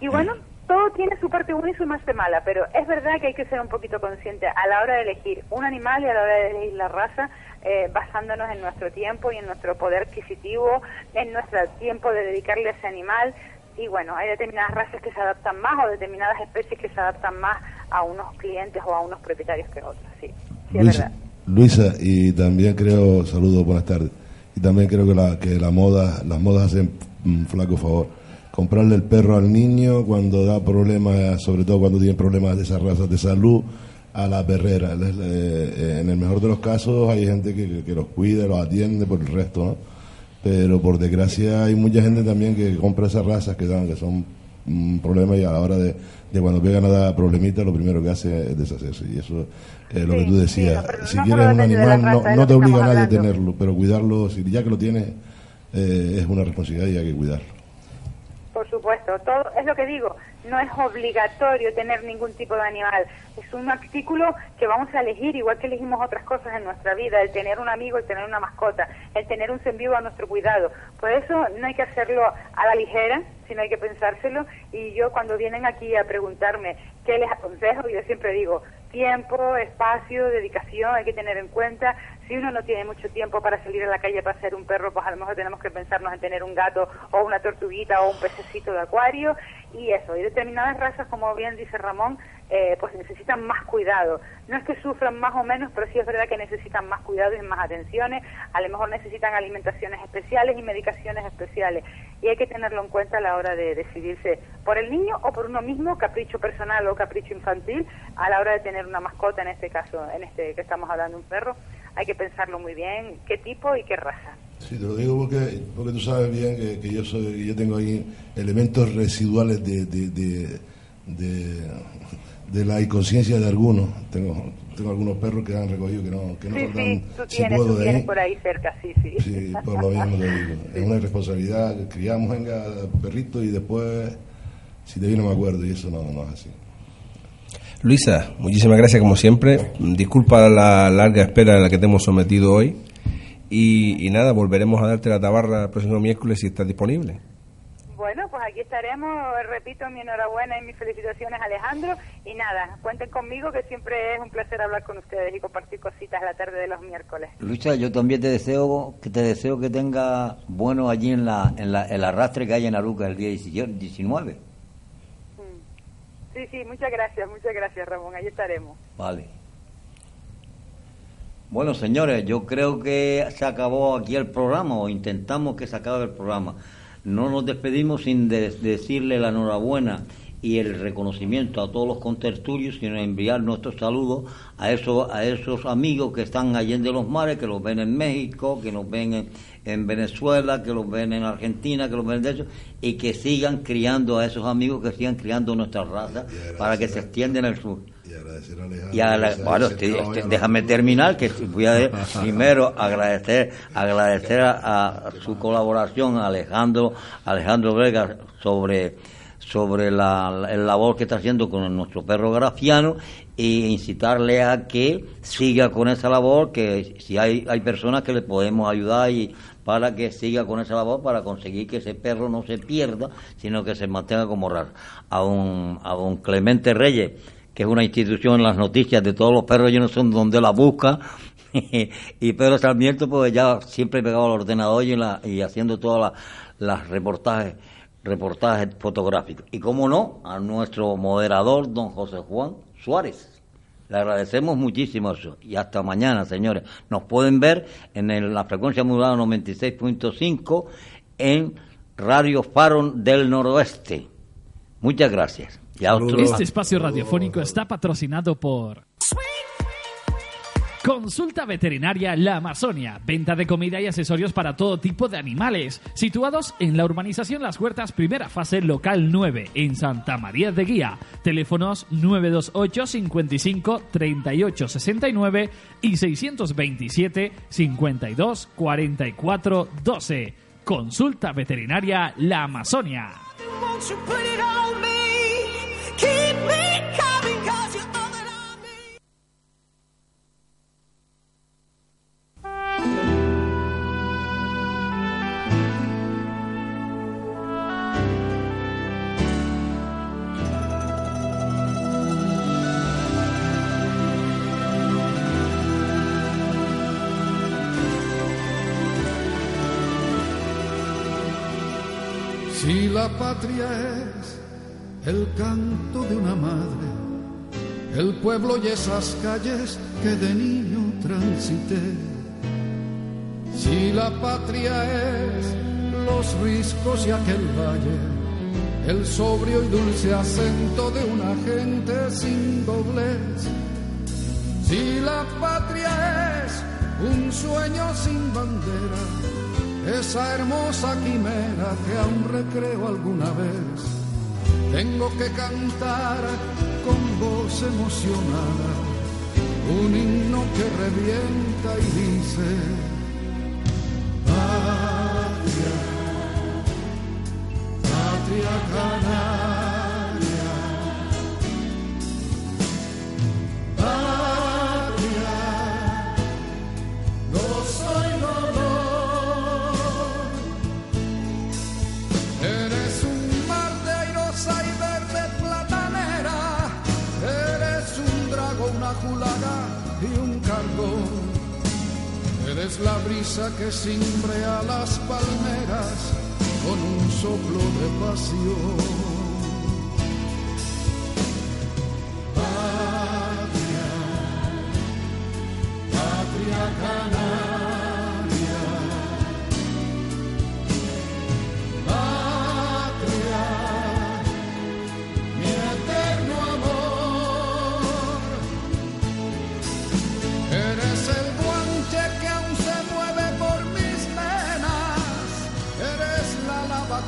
Y bueno, todo tiene su parte buena y su de mala, pero es verdad que hay que ser un poquito consciente a la hora de elegir un animal y a la hora de elegir la raza, eh, basándonos en nuestro tiempo y en nuestro poder adquisitivo, en nuestro tiempo de dedicarle a ese animal. Y bueno, hay determinadas razas que se adaptan más o determinadas especies que se adaptan más a unos clientes o a unos propietarios que otros. Sí, Luisa, Luisa, y también creo, saludos, buenas tardes, y también creo que la, que la moda, las modas hacen un flaco favor comprarle el perro al niño cuando da problemas, sobre todo cuando tiene problemas de esas razas de salud, a la perrera. Eh, en el mejor de los casos hay gente que, que, los cuida, los atiende por el resto, ¿no? Pero por desgracia hay mucha gente también que compra esas razas que dan, que son un problema y a la hora de, de cuando pegan a dar problemitas lo primero que hace es deshacerse. Y eso es lo que tú decías. si quieres un animal no, no te obliga a nadie a tenerlo, pero cuidarlo, si ya que lo tienes, eh, es una responsabilidad y hay que cuidarlo. Por supuesto, todo es lo que digo, no es obligatorio tener ningún tipo de animal, es un artículo que vamos a elegir igual que elegimos otras cosas en nuestra vida, el tener un amigo, el tener una mascota, el tener un ser vivo a nuestro cuidado. Por eso no hay que hacerlo a la ligera, sino hay que pensárselo y yo cuando vienen aquí a preguntarme qué les aconsejo, yo siempre digo, tiempo, espacio, dedicación, hay que tener en cuenta. Si uno no tiene mucho tiempo para salir a la calle para hacer un perro, pues a lo mejor tenemos que pensarnos en tener un gato o una tortuguita o un pececito de acuario y eso. Y determinadas razas, como bien dice Ramón, eh, pues necesitan más cuidado. No es que sufran más o menos, pero sí es verdad que necesitan más cuidado y más atenciones. A lo mejor necesitan alimentaciones especiales y medicaciones especiales. Y hay que tenerlo en cuenta a la hora de decidirse por el niño o por uno mismo, capricho personal o capricho infantil, a la hora de tener una mascota, en este caso, en este que estamos hablando, un perro. Hay que pensarlo muy bien, qué tipo y qué raza. Sí, te lo digo porque, porque tú sabes bien que, yo soy yo tengo ahí elementos residuales de, de, de la inconsciencia de algunos. Tengo, tengo algunos perros que han recogido que no, que no sí, sí, tú tienes, tú tienes por ahí cerca, sí, sí. Sí, por lo mismo te digo. Es una irresponsabilidad. Criamos, venga, perrito y después, si te viene, me acuerdo, y eso no, no es así. Luisa, muchísimas gracias como siempre. Disculpa la larga espera a la que te hemos sometido hoy. Y, y nada, volveremos a darte la tabarra el próximo miércoles si estás disponible. Bueno, pues aquí estaremos. Repito mi enhorabuena y mis felicitaciones, Alejandro. Y nada, cuenten conmigo que siempre es un placer hablar con ustedes y compartir cositas la tarde de los miércoles. Lucha, yo también te deseo que te deseo que tenga bueno allí en la en la el arrastre que hay en Aruca el día 19. Sí, sí, muchas gracias, muchas gracias, Ramón. Ahí estaremos. Vale. Bueno, señores, yo creo que se acabó aquí el programa o intentamos que se acabe el programa no nos despedimos sin decirle la enhorabuena y el reconocimiento a todos los contertulios, sino enviar nuestros saludos a esos, a esos amigos que están allí en los mares, que los ven en México, que nos ven en, Venezuela, que los ven en Argentina, que los ven de eso, y que sigan criando a esos amigos, que sigan criando nuestra raza para que se extienda en el sur. Y agradecer a Alejandro. bueno, déjame terminar, que voy a primero agradecer agradecer a, su colaboración a Alejandro, Alejandro Vega sobre sobre la, el labor que está haciendo con nuestro perro grafiano e incitarle a que siga con esa labor, que si hay, hay personas que le podemos ayudar y para que siga con esa labor para conseguir que ese perro no se pierda, sino que se mantenga como raro. A un, a un Clemente Reyes, que es una institución en las noticias de todos los perros, yo no sé dónde la busca, y Pedro Sarmiento pues ya siempre pegado al ordenador y, la, y haciendo todas las reportajes reportajes fotográficos. Y como no, a nuestro moderador, don José Juan Suárez. Le agradecemos muchísimo eso. Y hasta mañana, señores. Nos pueden ver en la frecuencia modulada 96.5 en Radio Faro del Noroeste. Muchas gracias. este espacio radiofónico está patrocinado por... Consulta Veterinaria La Amazonia. Venta de comida y accesorios para todo tipo de animales. Situados en la urbanización Las Huertas, primera fase local 9, en Santa María de Guía. Teléfonos 928 55 38 69 y 627 52 44 12. Consulta Veterinaria La Amazonia. La patria es el canto de una madre, el pueblo y esas calles que de niño transité. Si la patria es los riscos y aquel valle, el sobrio y dulce acento de una gente sin doblez. Si la patria es un sueño sin bandera, esa hermosa quimera que aún recreo alguna vez. Tengo que cantar con voz emocionada un himno que revienta y dice, patria, patria canaria. Patria, Eres la brisa que cimbrea las palmeras con un soplo de pasión. Patria, patria canaria.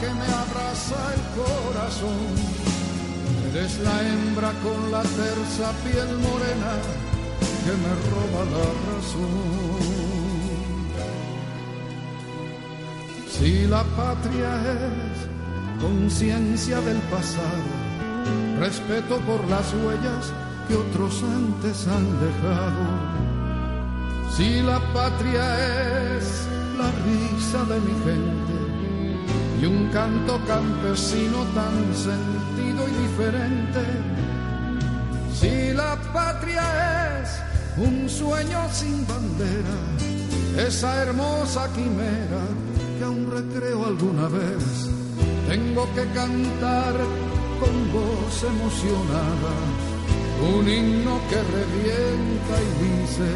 Que me abraza el corazón. Eres la hembra con la tersa piel morena que me roba la razón. Si la patria es conciencia del pasado, respeto por las huellas que otros antes han dejado. Si la patria es la risa de mi gente y un canto campesino tan sentido y diferente. Si la patria es un sueño sin bandera, esa hermosa quimera que aún recreo alguna vez, tengo que cantar con voz emocionada un himno que revienta y dice,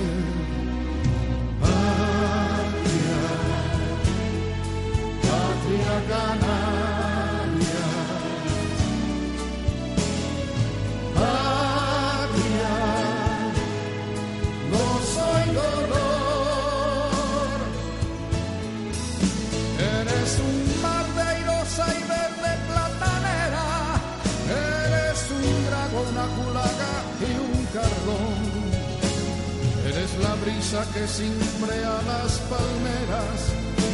brisa que cimbrea las palmeras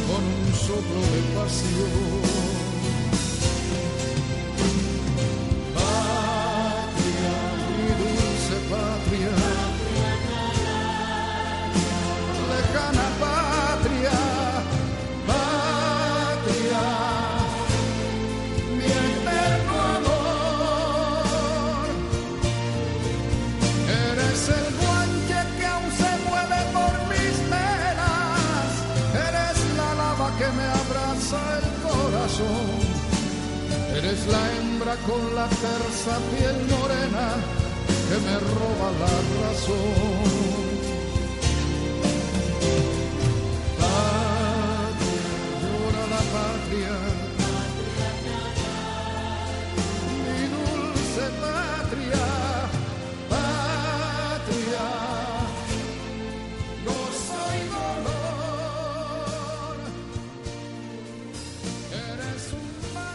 con un soplo de pasión. Patria, mi dulce patria, la hembra con la tersa piel morena que me roba la razón. Patria, llora la patria